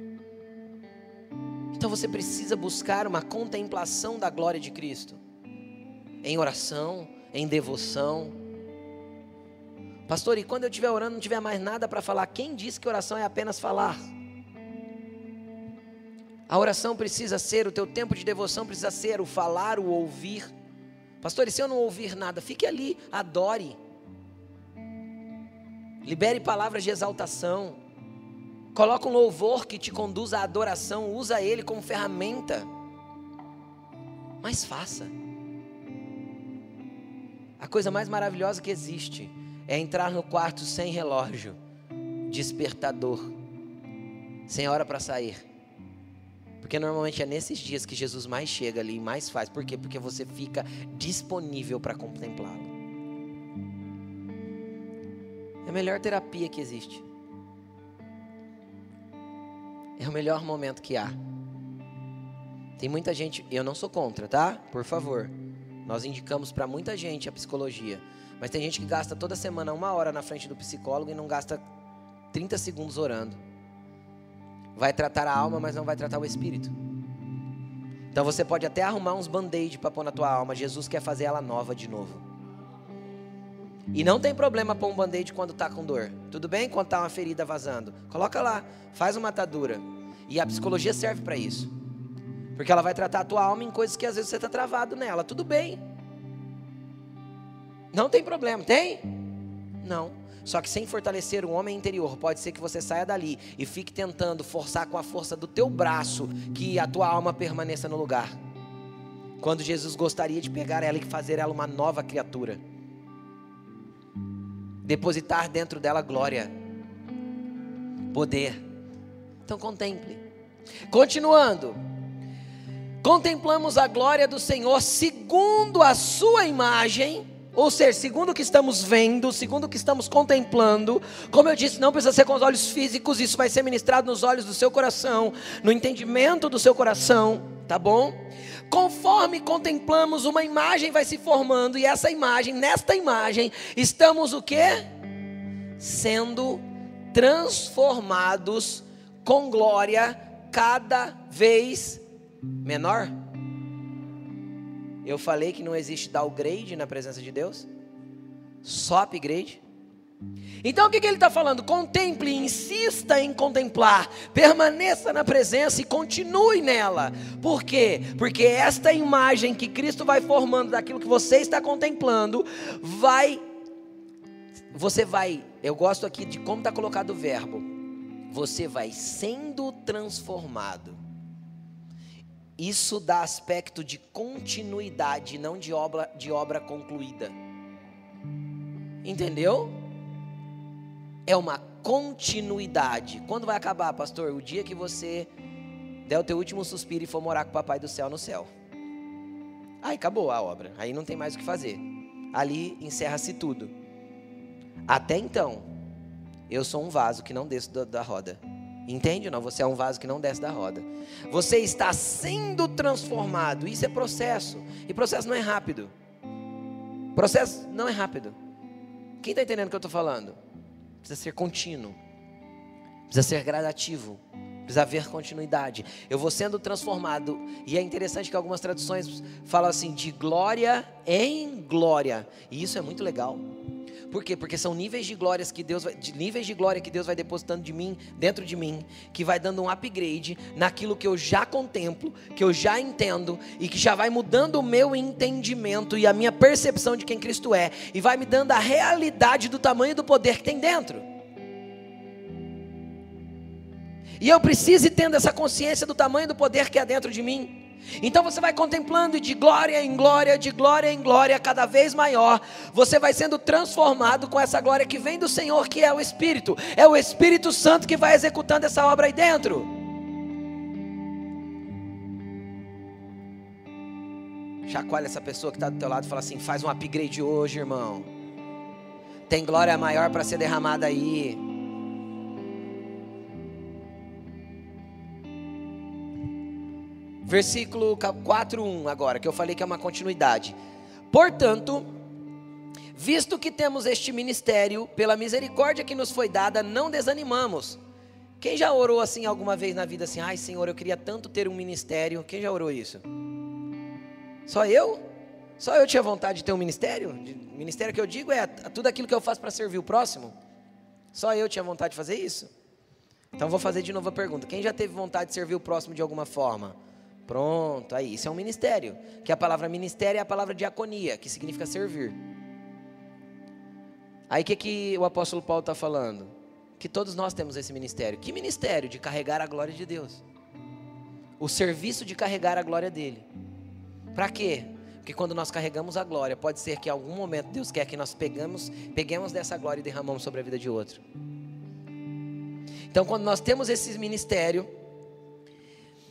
Então você precisa buscar uma contemplação da glória de Cristo, em oração, em devoção. Pastor, e quando eu estiver orando, não tiver mais nada para falar, quem disse que oração é apenas falar? A oração precisa ser, o teu tempo de devoção precisa ser o falar, o ouvir. Pastor, e se eu não ouvir nada, fique ali, adore. Libere palavras de exaltação. Coloca um louvor que te conduz à adoração, usa ele como ferramenta. Mas faça. A coisa mais maravilhosa que existe é entrar no quarto sem relógio, despertador, sem hora para sair. Porque normalmente é nesses dias que Jesus mais chega ali e mais faz. Por quê? Porque você fica disponível para contemplá-lo. É a melhor terapia que existe. É o melhor momento que há. Tem muita gente, eu não sou contra, tá? Por favor. Nós indicamos para muita gente a psicologia, Mas tem gente que gasta toda semana uma hora na frente do psicólogo e não gasta 30 segundos orando. Vai tratar a alma, mas não vai tratar o espírito. Então você pode até arrumar uns band-aid para pôr na tua alma. Jesus quer fazer ela nova de novo. E não tem problema pôr um band-aid quando está com dor. Tudo bem quando está uma ferida vazando? Coloca lá, faz uma atadura. E a psicologia serve para isso. Porque ela vai tratar a tua alma em coisas que às vezes você está travado nela. Tudo bem. Não tem problema, tem? Não. Só que sem fortalecer o homem interior, pode ser que você saia dali e fique tentando forçar com a força do teu braço que a tua alma permaneça no lugar. Quando Jesus gostaria de pegar ela e fazer ela uma nova criatura. Depositar dentro dela glória, poder. Então contemple. Continuando. Contemplamos a glória do Senhor segundo a sua imagem, ou seja, segundo o que estamos vendo, segundo o que estamos contemplando. Como eu disse, não precisa ser com os olhos físicos, isso vai ser ministrado nos olhos do seu coração, no entendimento do seu coração, tá bom? Conforme contemplamos, uma imagem vai se formando, e essa imagem, nesta imagem, estamos o que? Sendo transformados com glória cada vez menor? Eu falei que não existe downgrade na presença de Deus, só upgrade. Então o que, que ele está falando? Contemple, insista em contemplar, permaneça na presença e continue nela. Por quê? Porque esta imagem que Cristo vai formando daquilo que você está contemplando, vai. Você vai. Eu gosto aqui de como está colocado o verbo. Você vai sendo transformado. Isso dá aspecto de continuidade, não de obra, de obra concluída. Entendeu? É uma continuidade. Quando vai acabar, pastor? O dia que você der o teu último suspiro e for morar com o papai do céu no céu. Aí acabou a obra. Aí não tem mais o que fazer. Ali encerra-se tudo. Até então, eu sou um vaso que não desço da, da roda. Entende não? Você é um vaso que não desce da roda. Você está sendo transformado. Isso é processo. E processo não é rápido. Processo não é rápido. Quem está entendendo o que eu estou falando? Precisa ser contínuo. Precisa ser gradativo. Precisa haver continuidade. Eu vou sendo transformado. E é interessante que algumas traduções falam assim: de glória em glória. E isso é muito legal. Por quê? Porque são níveis de glórias que Deus vai, de níveis de glória que Deus vai depositando de mim, dentro de mim, que vai dando um upgrade naquilo que eu já contemplo, que eu já entendo e que já vai mudando o meu entendimento e a minha percepção de quem Cristo é e vai me dando a realidade do tamanho do poder que tem dentro. E eu preciso ir tendo essa consciência do tamanho do poder que há dentro de mim. Então você vai contemplando de glória em glória, de glória em glória, cada vez maior. Você vai sendo transformado com essa glória que vem do Senhor, que é o Espírito. É o Espírito Santo que vai executando essa obra aí dentro. Chacoalha essa pessoa que está do teu lado e fala assim: faz um upgrade hoje, irmão. Tem glória maior para ser derramada aí. Versículo 4:1 agora, que eu falei que é uma continuidade. Portanto, visto que temos este ministério, pela misericórdia que nos foi dada, não desanimamos. Quem já orou assim alguma vez na vida assim? Ai, Senhor, eu queria tanto ter um ministério. Quem já orou isso? Só eu? Só eu tinha vontade de ter um ministério? Ministério que eu digo é tudo aquilo que eu faço para servir o próximo. Só eu tinha vontade de fazer isso? Então vou fazer de novo a pergunta. Quem já teve vontade de servir o próximo de alguma forma? Pronto, aí, isso é um ministério. Que a palavra ministério é a palavra diaconia, que significa servir. Aí o que, que o apóstolo Paulo está falando? Que todos nós temos esse ministério. Que ministério? De carregar a glória de Deus. O serviço de carregar a glória dele. Para quê? Porque quando nós carregamos a glória, pode ser que em algum momento Deus quer que nós pegamos, peguemos dessa glória e derramamos sobre a vida de outro. Então, quando nós temos esse ministério,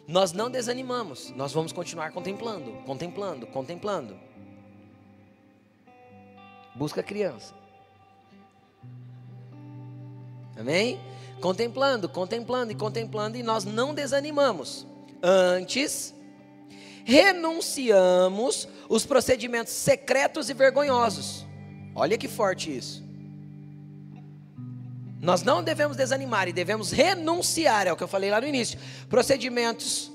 nós não desanimamos, nós vamos continuar contemplando, contemplando, contemplando. Busca a criança. Amém? Contemplando, contemplando e contemplando, e nós não desanimamos. Antes, renunciamos os procedimentos secretos e vergonhosos. Olha que forte isso. Nós não devemos desanimar e devemos renunciar, é o que eu falei lá no início. Procedimentos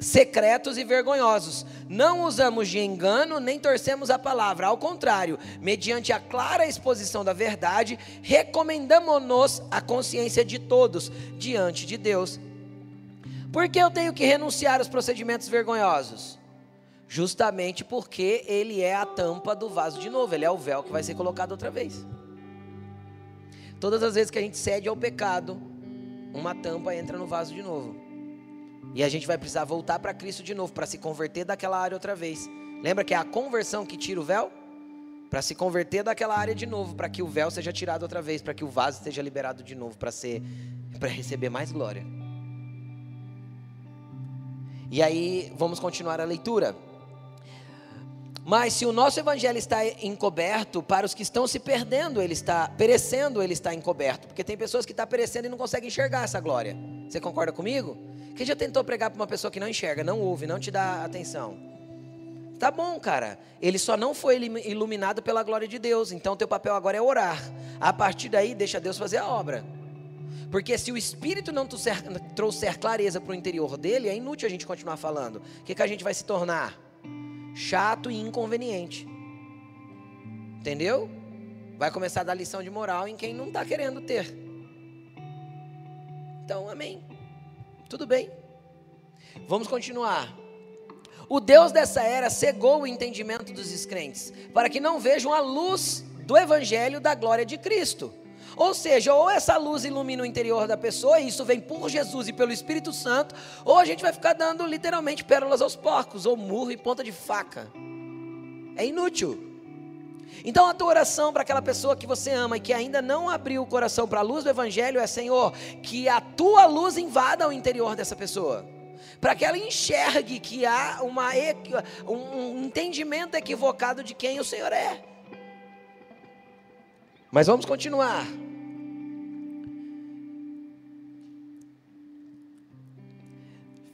secretos e vergonhosos. Não usamos de engano nem torcemos a palavra, ao contrário, mediante a clara exposição da verdade, recomendamos-nos a consciência de todos diante de Deus. Por que eu tenho que renunciar aos procedimentos vergonhosos? Justamente porque ele é a tampa do vaso de novo, ele é o véu que vai ser colocado outra vez. Todas as vezes que a gente cede ao pecado, uma tampa entra no vaso de novo. E a gente vai precisar voltar para Cristo de novo, para se converter daquela área outra vez. Lembra que é a conversão que tira o véu? Para se converter daquela área de novo, para que o véu seja tirado outra vez, para que o vaso seja liberado de novo, para ser para receber mais glória. E aí, vamos continuar a leitura. Mas se o nosso evangelho está encoberto, para os que estão se perdendo, ele está perecendo, ele está encoberto. Porque tem pessoas que estão perecendo e não conseguem enxergar essa glória. Você concorda comigo? Quem já tentou pregar para uma pessoa que não enxerga, não ouve, não te dá atenção? Tá bom, cara. Ele só não foi iluminado pela glória de Deus. Então teu papel agora é orar. A partir daí, deixa Deus fazer a obra. Porque se o Espírito não trouxer clareza para o interior dele, é inútil a gente continuar falando. O que, que a gente vai se tornar? Chato e inconveniente. Entendeu? Vai começar a dar lição de moral em quem não está querendo ter. Então, amém. Tudo bem. Vamos continuar. O Deus dessa era cegou o entendimento dos descrentes, para que não vejam a luz do evangelho da glória de Cristo ou seja, ou essa luz ilumina o interior da pessoa, e isso vem por Jesus e pelo Espírito Santo, ou a gente vai ficar dando literalmente pérolas aos porcos, ou murro e ponta de faca. É inútil. Então a tua oração para aquela pessoa que você ama e que ainda não abriu o coração para a luz do Evangelho é: Senhor, que a tua luz invada o interior dessa pessoa para que ela enxergue que há uma, um entendimento equivocado de quem o Senhor é. Mas vamos continuar.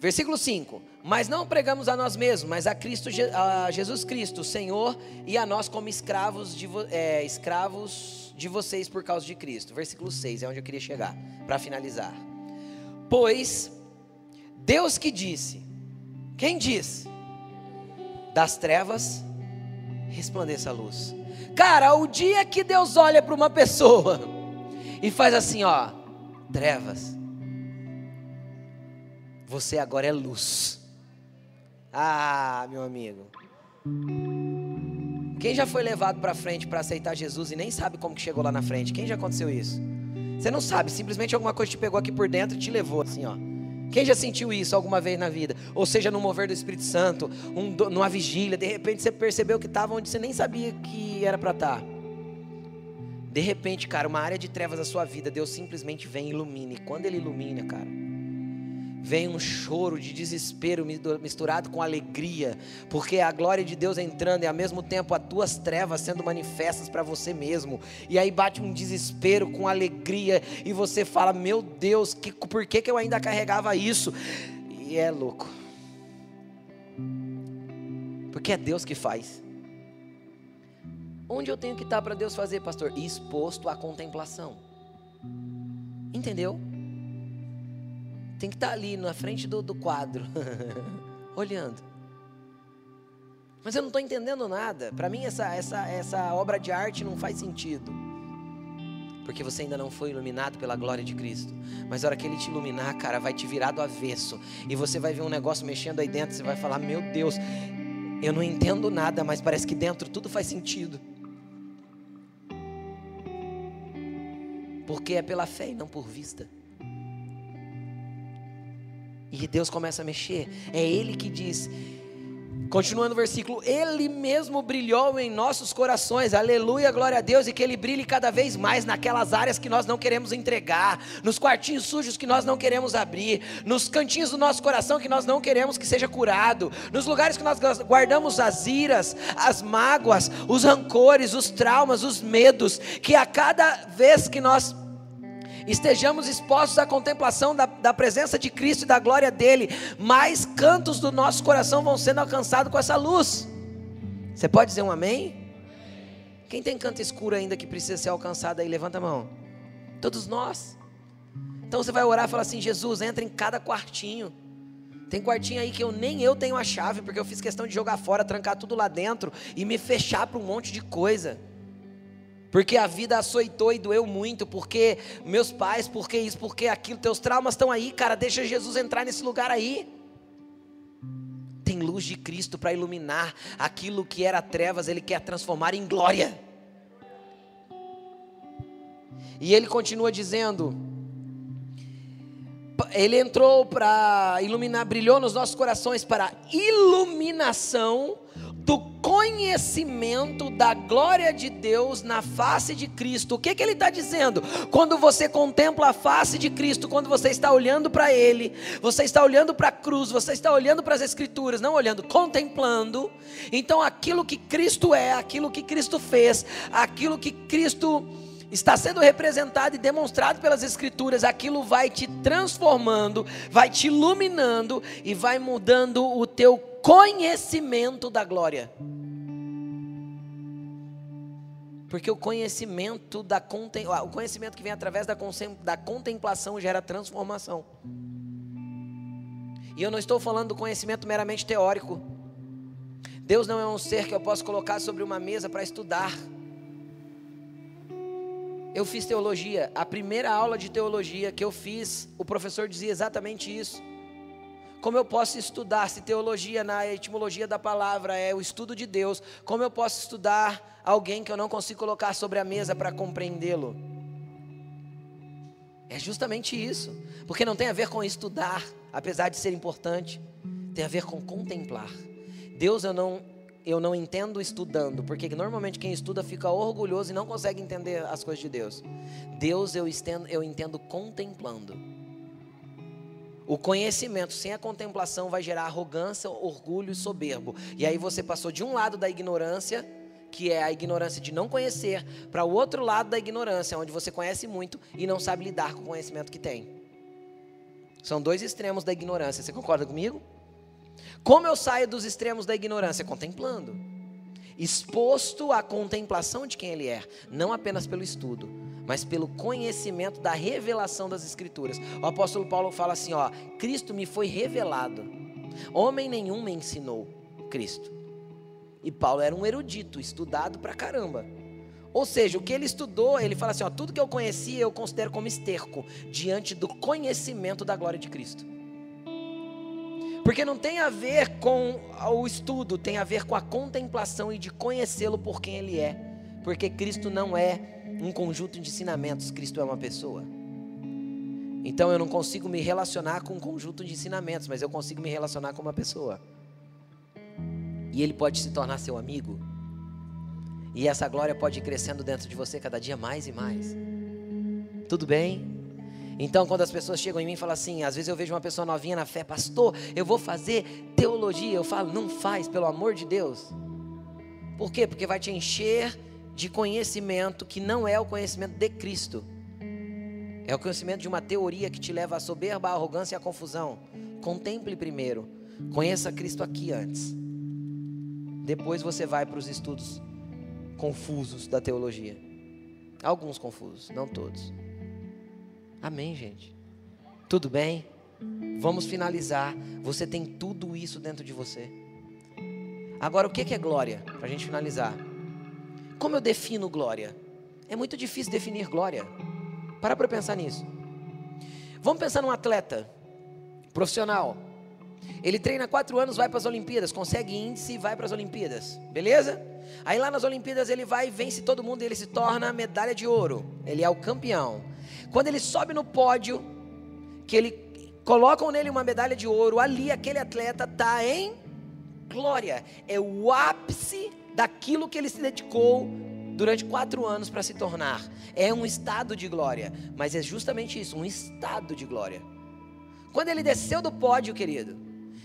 Versículo 5: Mas não pregamos a nós mesmos, mas a Cristo, a Jesus Cristo, Senhor, e a nós como escravos de, é, escravos de vocês por causa de Cristo. Versículo 6 é onde eu queria chegar, para finalizar. Pois Deus que disse, quem diz? Das trevas resplandeça a luz. Cara, o dia que Deus olha para uma pessoa e faz assim, ó, trevas, você agora é luz. Ah, meu amigo. Quem já foi levado para frente para aceitar Jesus e nem sabe como que chegou lá na frente? Quem já aconteceu isso? Você não sabe, simplesmente alguma coisa te pegou aqui por dentro e te levou assim, ó. Quem já sentiu isso alguma vez na vida? Ou seja, no mover do Espírito Santo, um, numa vigília, de repente você percebeu que estava onde você nem sabia que era para estar. Tá. De repente, cara, uma área de trevas da sua vida, Deus simplesmente vem e ilumina. E quando Ele ilumina, cara, vem um choro de desespero misturado com alegria, porque a glória de Deus entrando e ao mesmo tempo as tuas trevas sendo manifestas para você mesmo. E aí bate um desespero com alegria e você fala: "Meu Deus, que, por que, que eu ainda carregava isso?" E é louco. Porque é Deus que faz. Onde eu tenho que estar para Deus fazer, pastor? Exposto à contemplação. Entendeu? Tem que estar ali na frente do, do quadro, olhando. Mas eu não estou entendendo nada. Para mim, essa, essa, essa obra de arte não faz sentido. Porque você ainda não foi iluminado pela glória de Cristo. Mas a hora que Ele te iluminar, cara, vai te virar do avesso. E você vai ver um negócio mexendo aí dentro. Você vai falar: Meu Deus, eu não entendo nada, mas parece que dentro tudo faz sentido. Porque é pela fé e não por vista. E Deus começa a mexer. É Ele que diz. Continuando o versículo, Ele mesmo brilhou em nossos corações, aleluia, glória a Deus, e que Ele brilhe cada vez mais naquelas áreas que nós não queremos entregar, nos quartinhos sujos que nós não queremos abrir, nos cantinhos do nosso coração que nós não queremos que seja curado, nos lugares que nós guardamos as iras, as mágoas, os rancores, os traumas, os medos, que a cada vez que nós estejamos expostos à contemplação da, da presença de Cristo e da glória dele, mais cantos do nosso coração vão sendo alcançados com essa luz. Você pode dizer um amém? Quem tem canto escuro ainda que precisa ser alcançado aí, levanta a mão. Todos nós. Então você vai orar e falar assim: Jesus, entra em cada quartinho. Tem quartinho aí que eu nem eu tenho a chave, porque eu fiz questão de jogar fora, trancar tudo lá dentro e me fechar para um monte de coisa. Porque a vida açoitou e doeu muito, porque meus pais, porque isso, porque aquilo, teus traumas estão aí, cara, deixa Jesus entrar nesse lugar aí. Tem luz de Cristo para iluminar aquilo que era trevas, ele quer transformar em glória. E ele continua dizendo: ele entrou para iluminar, brilhou nos nossos corações para iluminação do conhecimento da glória de Deus na face de Cristo. O que, que ele está dizendo? Quando você contempla a face de Cristo, quando você está olhando para Ele, você está olhando para a cruz, você está olhando para as Escrituras, não olhando, contemplando. Então aquilo que Cristo é, aquilo que Cristo fez, aquilo que Cristo está sendo representado e demonstrado pelas Escrituras, aquilo vai te transformando, vai te iluminando e vai mudando o teu conhecimento da glória. Porque o conhecimento da o conhecimento que vem através da, da contemplação gera transformação. E eu não estou falando do conhecimento meramente teórico. Deus não é um ser que eu posso colocar sobre uma mesa para estudar. Eu fiz teologia. A primeira aula de teologia que eu fiz, o professor dizia exatamente isso. Como eu posso estudar se teologia na etimologia da palavra é o estudo de Deus? Como eu posso estudar alguém que eu não consigo colocar sobre a mesa para compreendê-lo? É justamente isso, porque não tem a ver com estudar, apesar de ser importante, tem a ver com contemplar. Deus eu não eu não entendo estudando, porque normalmente quem estuda fica orgulhoso e não consegue entender as coisas de Deus. Deus eu, estendo, eu entendo contemplando. O conhecimento sem a contemplação vai gerar arrogância, orgulho e soberbo. E aí você passou de um lado da ignorância, que é a ignorância de não conhecer, para o outro lado da ignorância, onde você conhece muito e não sabe lidar com o conhecimento que tem. São dois extremos da ignorância. Você concorda comigo? Como eu saio dos extremos da ignorância? Contemplando. Exposto à contemplação de quem Ele é, não apenas pelo estudo, mas pelo conhecimento da revelação das Escrituras. O apóstolo Paulo fala assim: ó, Cristo me foi revelado, homem nenhum me ensinou Cristo. E Paulo era um erudito, estudado pra caramba. Ou seja, o que ele estudou, ele fala assim: ó, tudo que eu conhecia eu considero como esterco diante do conhecimento da glória de Cristo. Porque não tem a ver com o estudo, tem a ver com a contemplação e de conhecê-lo por quem ele é. Porque Cristo não é um conjunto de ensinamentos, Cristo é uma pessoa. Então eu não consigo me relacionar com um conjunto de ensinamentos, mas eu consigo me relacionar com uma pessoa. E ele pode se tornar seu amigo. E essa glória pode ir crescendo dentro de você cada dia mais e mais. Tudo bem? Então, quando as pessoas chegam em mim e falam assim, às vezes eu vejo uma pessoa novinha na fé, pastor, eu vou fazer teologia. Eu falo, não faz, pelo amor de Deus. Por quê? Porque vai te encher de conhecimento que não é o conhecimento de Cristo. É o conhecimento de uma teoria que te leva à soberba, à arrogância e à confusão. Contemple primeiro. Conheça Cristo aqui antes. Depois você vai para os estudos confusos da teologia. Alguns confusos, não todos. Amém, gente? Tudo bem? Vamos finalizar. Você tem tudo isso dentro de você. Agora, o que é glória? Para a gente finalizar. Como eu defino glória? É muito difícil definir glória. Para para pensar nisso. Vamos pensar num atleta profissional. Ele treina quatro anos, vai para as Olimpíadas, consegue índice e vai para as Olimpíadas. Beleza? Aí lá nas Olimpíadas ele vai, vence todo mundo e ele se torna medalha de ouro. Ele é o campeão. Quando ele sobe no pódio, que ele colocam nele uma medalha de ouro, ali aquele atleta está em glória. É o ápice daquilo que ele se dedicou durante quatro anos para se tornar. É um estado de glória. Mas é justamente isso, um estado de glória. Quando ele desceu do pódio, querido,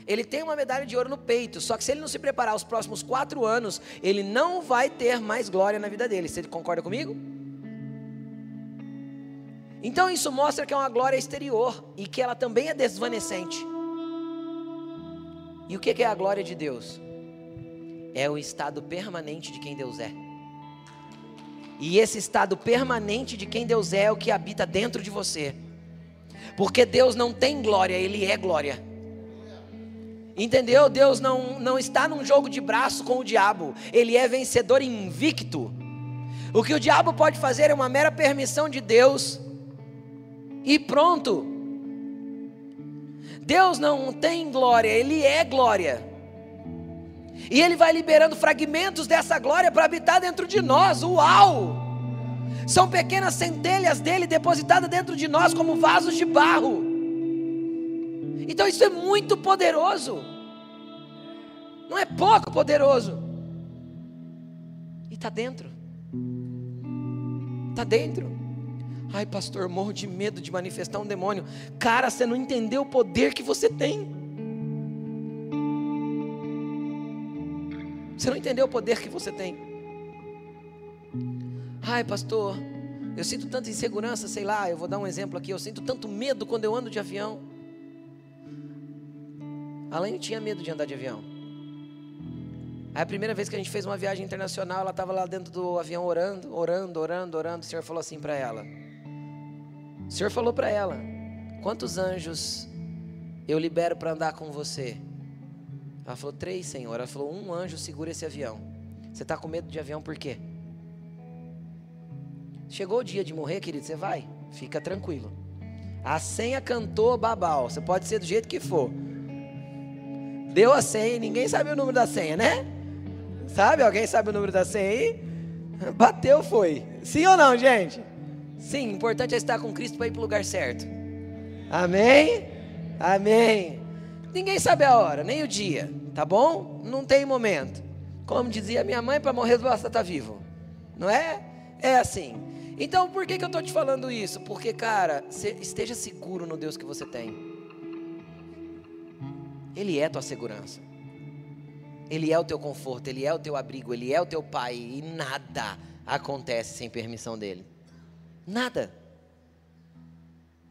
ele tem uma medalha de ouro no peito. Só que se ele não se preparar os próximos quatro anos, ele não vai ter mais glória na vida dele. Você concorda comigo? Então isso mostra que é uma glória exterior e que ela também é desvanecente. E o que é a glória de Deus? É o estado permanente de quem Deus é. E esse estado permanente de quem Deus é é o que habita dentro de você. Porque Deus não tem glória, Ele é glória. Entendeu? Deus não, não está num jogo de braço com o diabo. Ele é vencedor invicto. O que o diabo pode fazer é uma mera permissão de Deus. E pronto. Deus não tem glória, Ele é glória. E Ele vai liberando fragmentos dessa glória para habitar dentro de nós. Uau! São pequenas centelhas dele depositadas dentro de nós como vasos de barro. Então isso é muito poderoso. Não é pouco poderoso. E está dentro. Está dentro. Ai, pastor, morro de medo de manifestar um demônio. Cara, você não entendeu o poder que você tem. Você não entendeu o poder que você tem. Ai, pastor, eu sinto tanta insegurança, sei lá, eu vou dar um exemplo aqui. Eu sinto tanto medo quando eu ando de avião. Além tinha medo de andar de avião. Aí a primeira vez que a gente fez uma viagem internacional, ela estava lá dentro do avião orando, orando, orando, orando. O Senhor falou assim para ela: O Senhor falou para ela: Quantos anjos eu libero para andar com você? Ela falou: Três, Senhor. Ela falou: Um anjo segura esse avião. Você está com medo de avião por quê? Chegou o dia de morrer, querido, você vai, fica tranquilo. A senha cantou babau, você pode ser do jeito que for. Deu a senha, ninguém sabe o número da senha, né? Sabe? Alguém sabe o número da senha aí? Bateu, foi. Sim ou não, gente? Sim, importante é estar com Cristo para ir para o lugar certo. Amém? Amém. Ninguém sabe a hora, nem o dia, tá bom? Não tem momento. Como dizia minha mãe, para morrer basta estar tá vivo. Não é? É assim. Então, por que, que eu estou te falando isso? Porque, cara, esteja seguro no Deus que você tem. Ele é tua segurança. Ele é o teu conforto, ele é o teu abrigo, ele é o teu pai e nada acontece sem permissão dele. Nada.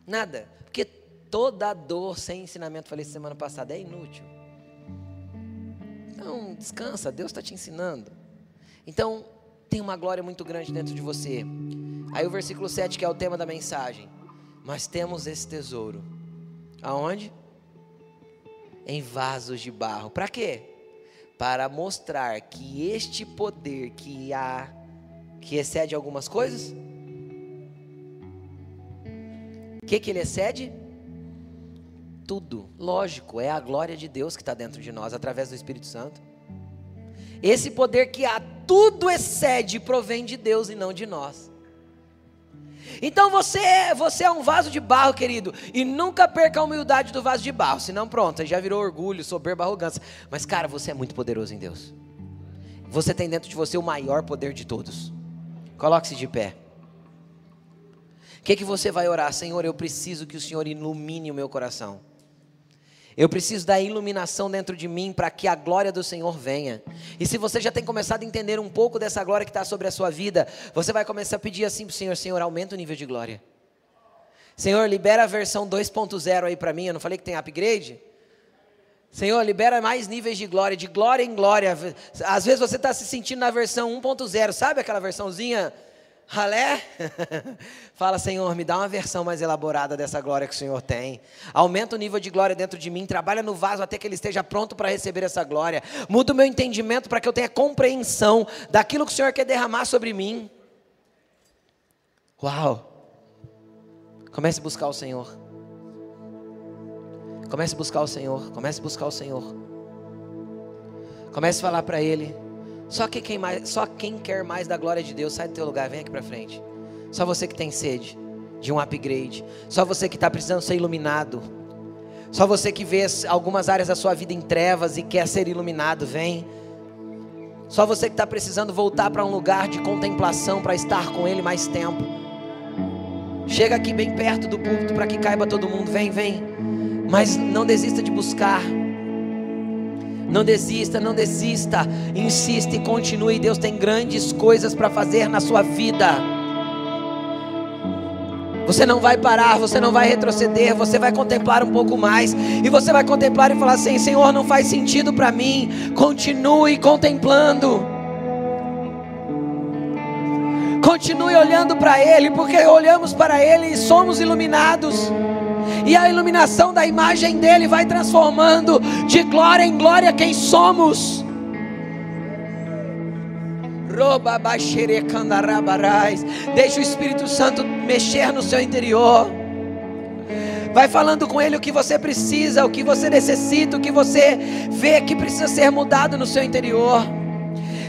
Nada. Porque toda dor sem ensinamento, falei semana passada, é inútil. Então, descansa, Deus está te ensinando. Então, tem uma glória muito grande dentro de você. Aí o versículo 7, que é o tema da mensagem. Mas temos esse tesouro. Aonde? Em vasos de barro. Para quê? Para mostrar que este poder que há, que excede algumas coisas, o que, que ele excede? Tudo. Lógico, é a glória de Deus que está dentro de nós, através do Espírito Santo. Esse poder que a tudo excede provém de Deus e não de nós. Então você é, você é um vaso de barro, querido, e nunca perca a humildade do vaso de barro, senão pronto, já virou orgulho, soberba, arrogância. Mas cara, você é muito poderoso em Deus. Você tem dentro de você o maior poder de todos. Coloque-se de pé. O que, que você vai orar? Senhor, eu preciso que o Senhor ilumine o meu coração. Eu preciso da iluminação dentro de mim para que a glória do Senhor venha. E se você já tem começado a entender um pouco dessa glória que está sobre a sua vida, você vai começar a pedir assim para o Senhor: Senhor, aumenta o nível de glória. Senhor, libera a versão 2.0 aí para mim. Eu não falei que tem upgrade? Senhor, libera mais níveis de glória, de glória em glória. Às vezes você está se sentindo na versão 1.0, sabe aquela versãozinha Ralé? Fala, Senhor, me dá uma versão mais elaborada dessa glória que o Senhor tem. Aumenta o nível de glória dentro de mim. Trabalha no vaso até que ele esteja pronto para receber essa glória. Muda o meu entendimento para que eu tenha compreensão daquilo que o Senhor quer derramar sobre mim. Uau! Comece a buscar o Senhor. Comece a buscar o Senhor. Comece a buscar o Senhor. Comece a falar para Ele. Só, que quem mais, só quem quer mais da glória de Deus, sai do teu lugar, vem aqui para frente. Só você que tem sede de um upgrade. Só você que está precisando ser iluminado. Só você que vê algumas áreas da sua vida em trevas e quer ser iluminado, vem. Só você que está precisando voltar para um lugar de contemplação para estar com Ele mais tempo. Chega aqui bem perto do púlpito para que caiba todo mundo. Vem, vem. Mas não desista de buscar. Não desista, não desista. Insista e continue. Deus tem grandes coisas para fazer na sua vida. Você não vai parar, você não vai retroceder, você vai contemplar um pouco mais. E você vai contemplar e falar assim: Senhor, não faz sentido para mim. Continue contemplando. Continue olhando para Ele, porque olhamos para Ele e somos iluminados. E a iluminação da imagem dele vai transformando de glória em glória quem somos. Deixa o Espírito Santo mexer no seu interior. Vai falando com Ele o que você precisa, o que você necessita, o que você vê que precisa ser mudado no seu interior.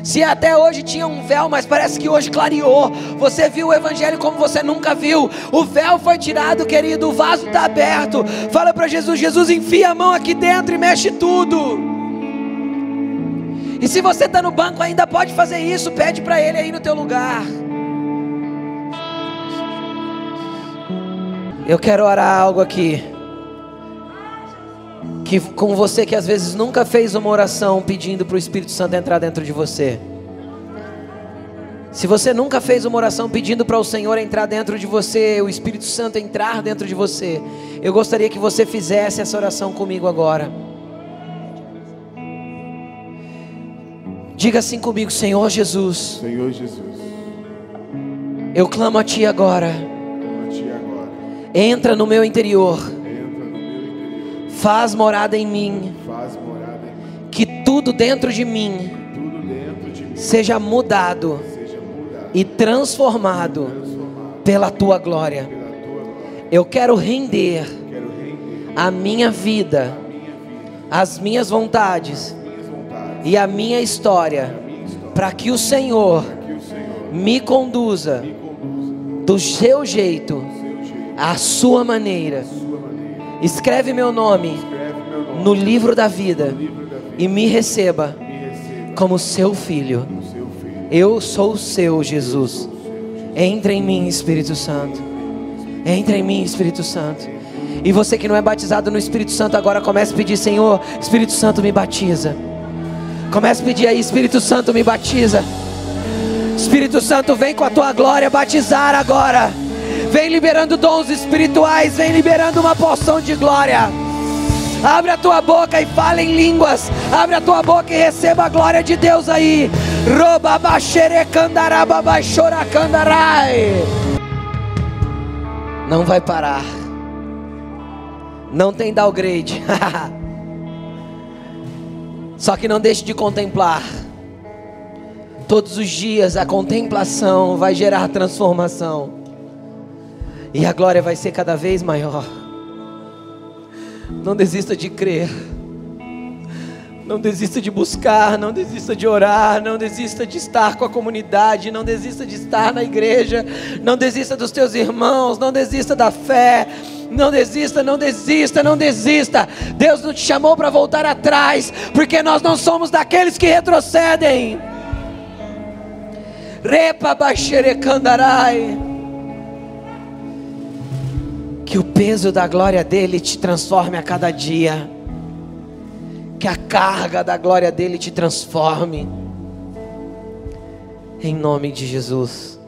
Se até hoje tinha um véu, mas parece que hoje clareou. Você viu o Evangelho como você nunca viu. O véu foi tirado, querido. O vaso está aberto. Fala para Jesus: Jesus, enfia a mão aqui dentro e mexe tudo. E se você está no banco ainda pode fazer isso, pede para Ele aí no teu lugar. Eu quero orar algo aqui. Que com você que às vezes nunca fez uma oração pedindo para o Espírito Santo entrar dentro de você. Se você nunca fez uma oração pedindo para o Senhor entrar dentro de você, o Espírito Santo entrar dentro de você, eu gostaria que você fizesse essa oração comigo agora. Diga assim comigo, Senhor Jesus. Senhor Jesus. Eu clamo a Ti agora Entra no meu interior. Faz morada em mim. Que tudo dentro de mim seja mudado e transformado pela tua glória. Eu quero render a minha vida, as minhas vontades e a minha história para que o Senhor me conduza do seu jeito à sua maneira. Escreve meu nome no livro da vida e me receba como seu filho. Eu sou o seu Jesus. Entra em mim, Espírito Santo. Entra em mim, Espírito Santo. E você que não é batizado no Espírito Santo, agora comece a pedir: Senhor, Espírito Santo me batiza. Comece a pedir aí: Espírito Santo me batiza. Espírito Santo, vem com a tua glória batizar agora. Vem liberando dons espirituais, vem liberando uma porção de glória. Abre a tua boca e fala em línguas. Abre a tua boca e receba a glória de Deus aí. Não vai parar. Não tem downgrade. Só que não deixe de contemplar. Todos os dias a contemplação vai gerar transformação. E a glória vai ser cada vez maior. Não desista de crer. Não desista de buscar, não desista de orar, não desista de estar com a comunidade, não desista de estar na igreja, não desista dos teus irmãos, não desista da fé, não desista, não desista, não desista. Deus não te chamou para voltar atrás, porque nós não somos daqueles que retrocedem. Repa candarai que o peso da glória dele te transforme a cada dia. Que a carga da glória dele te transforme. Em nome de Jesus.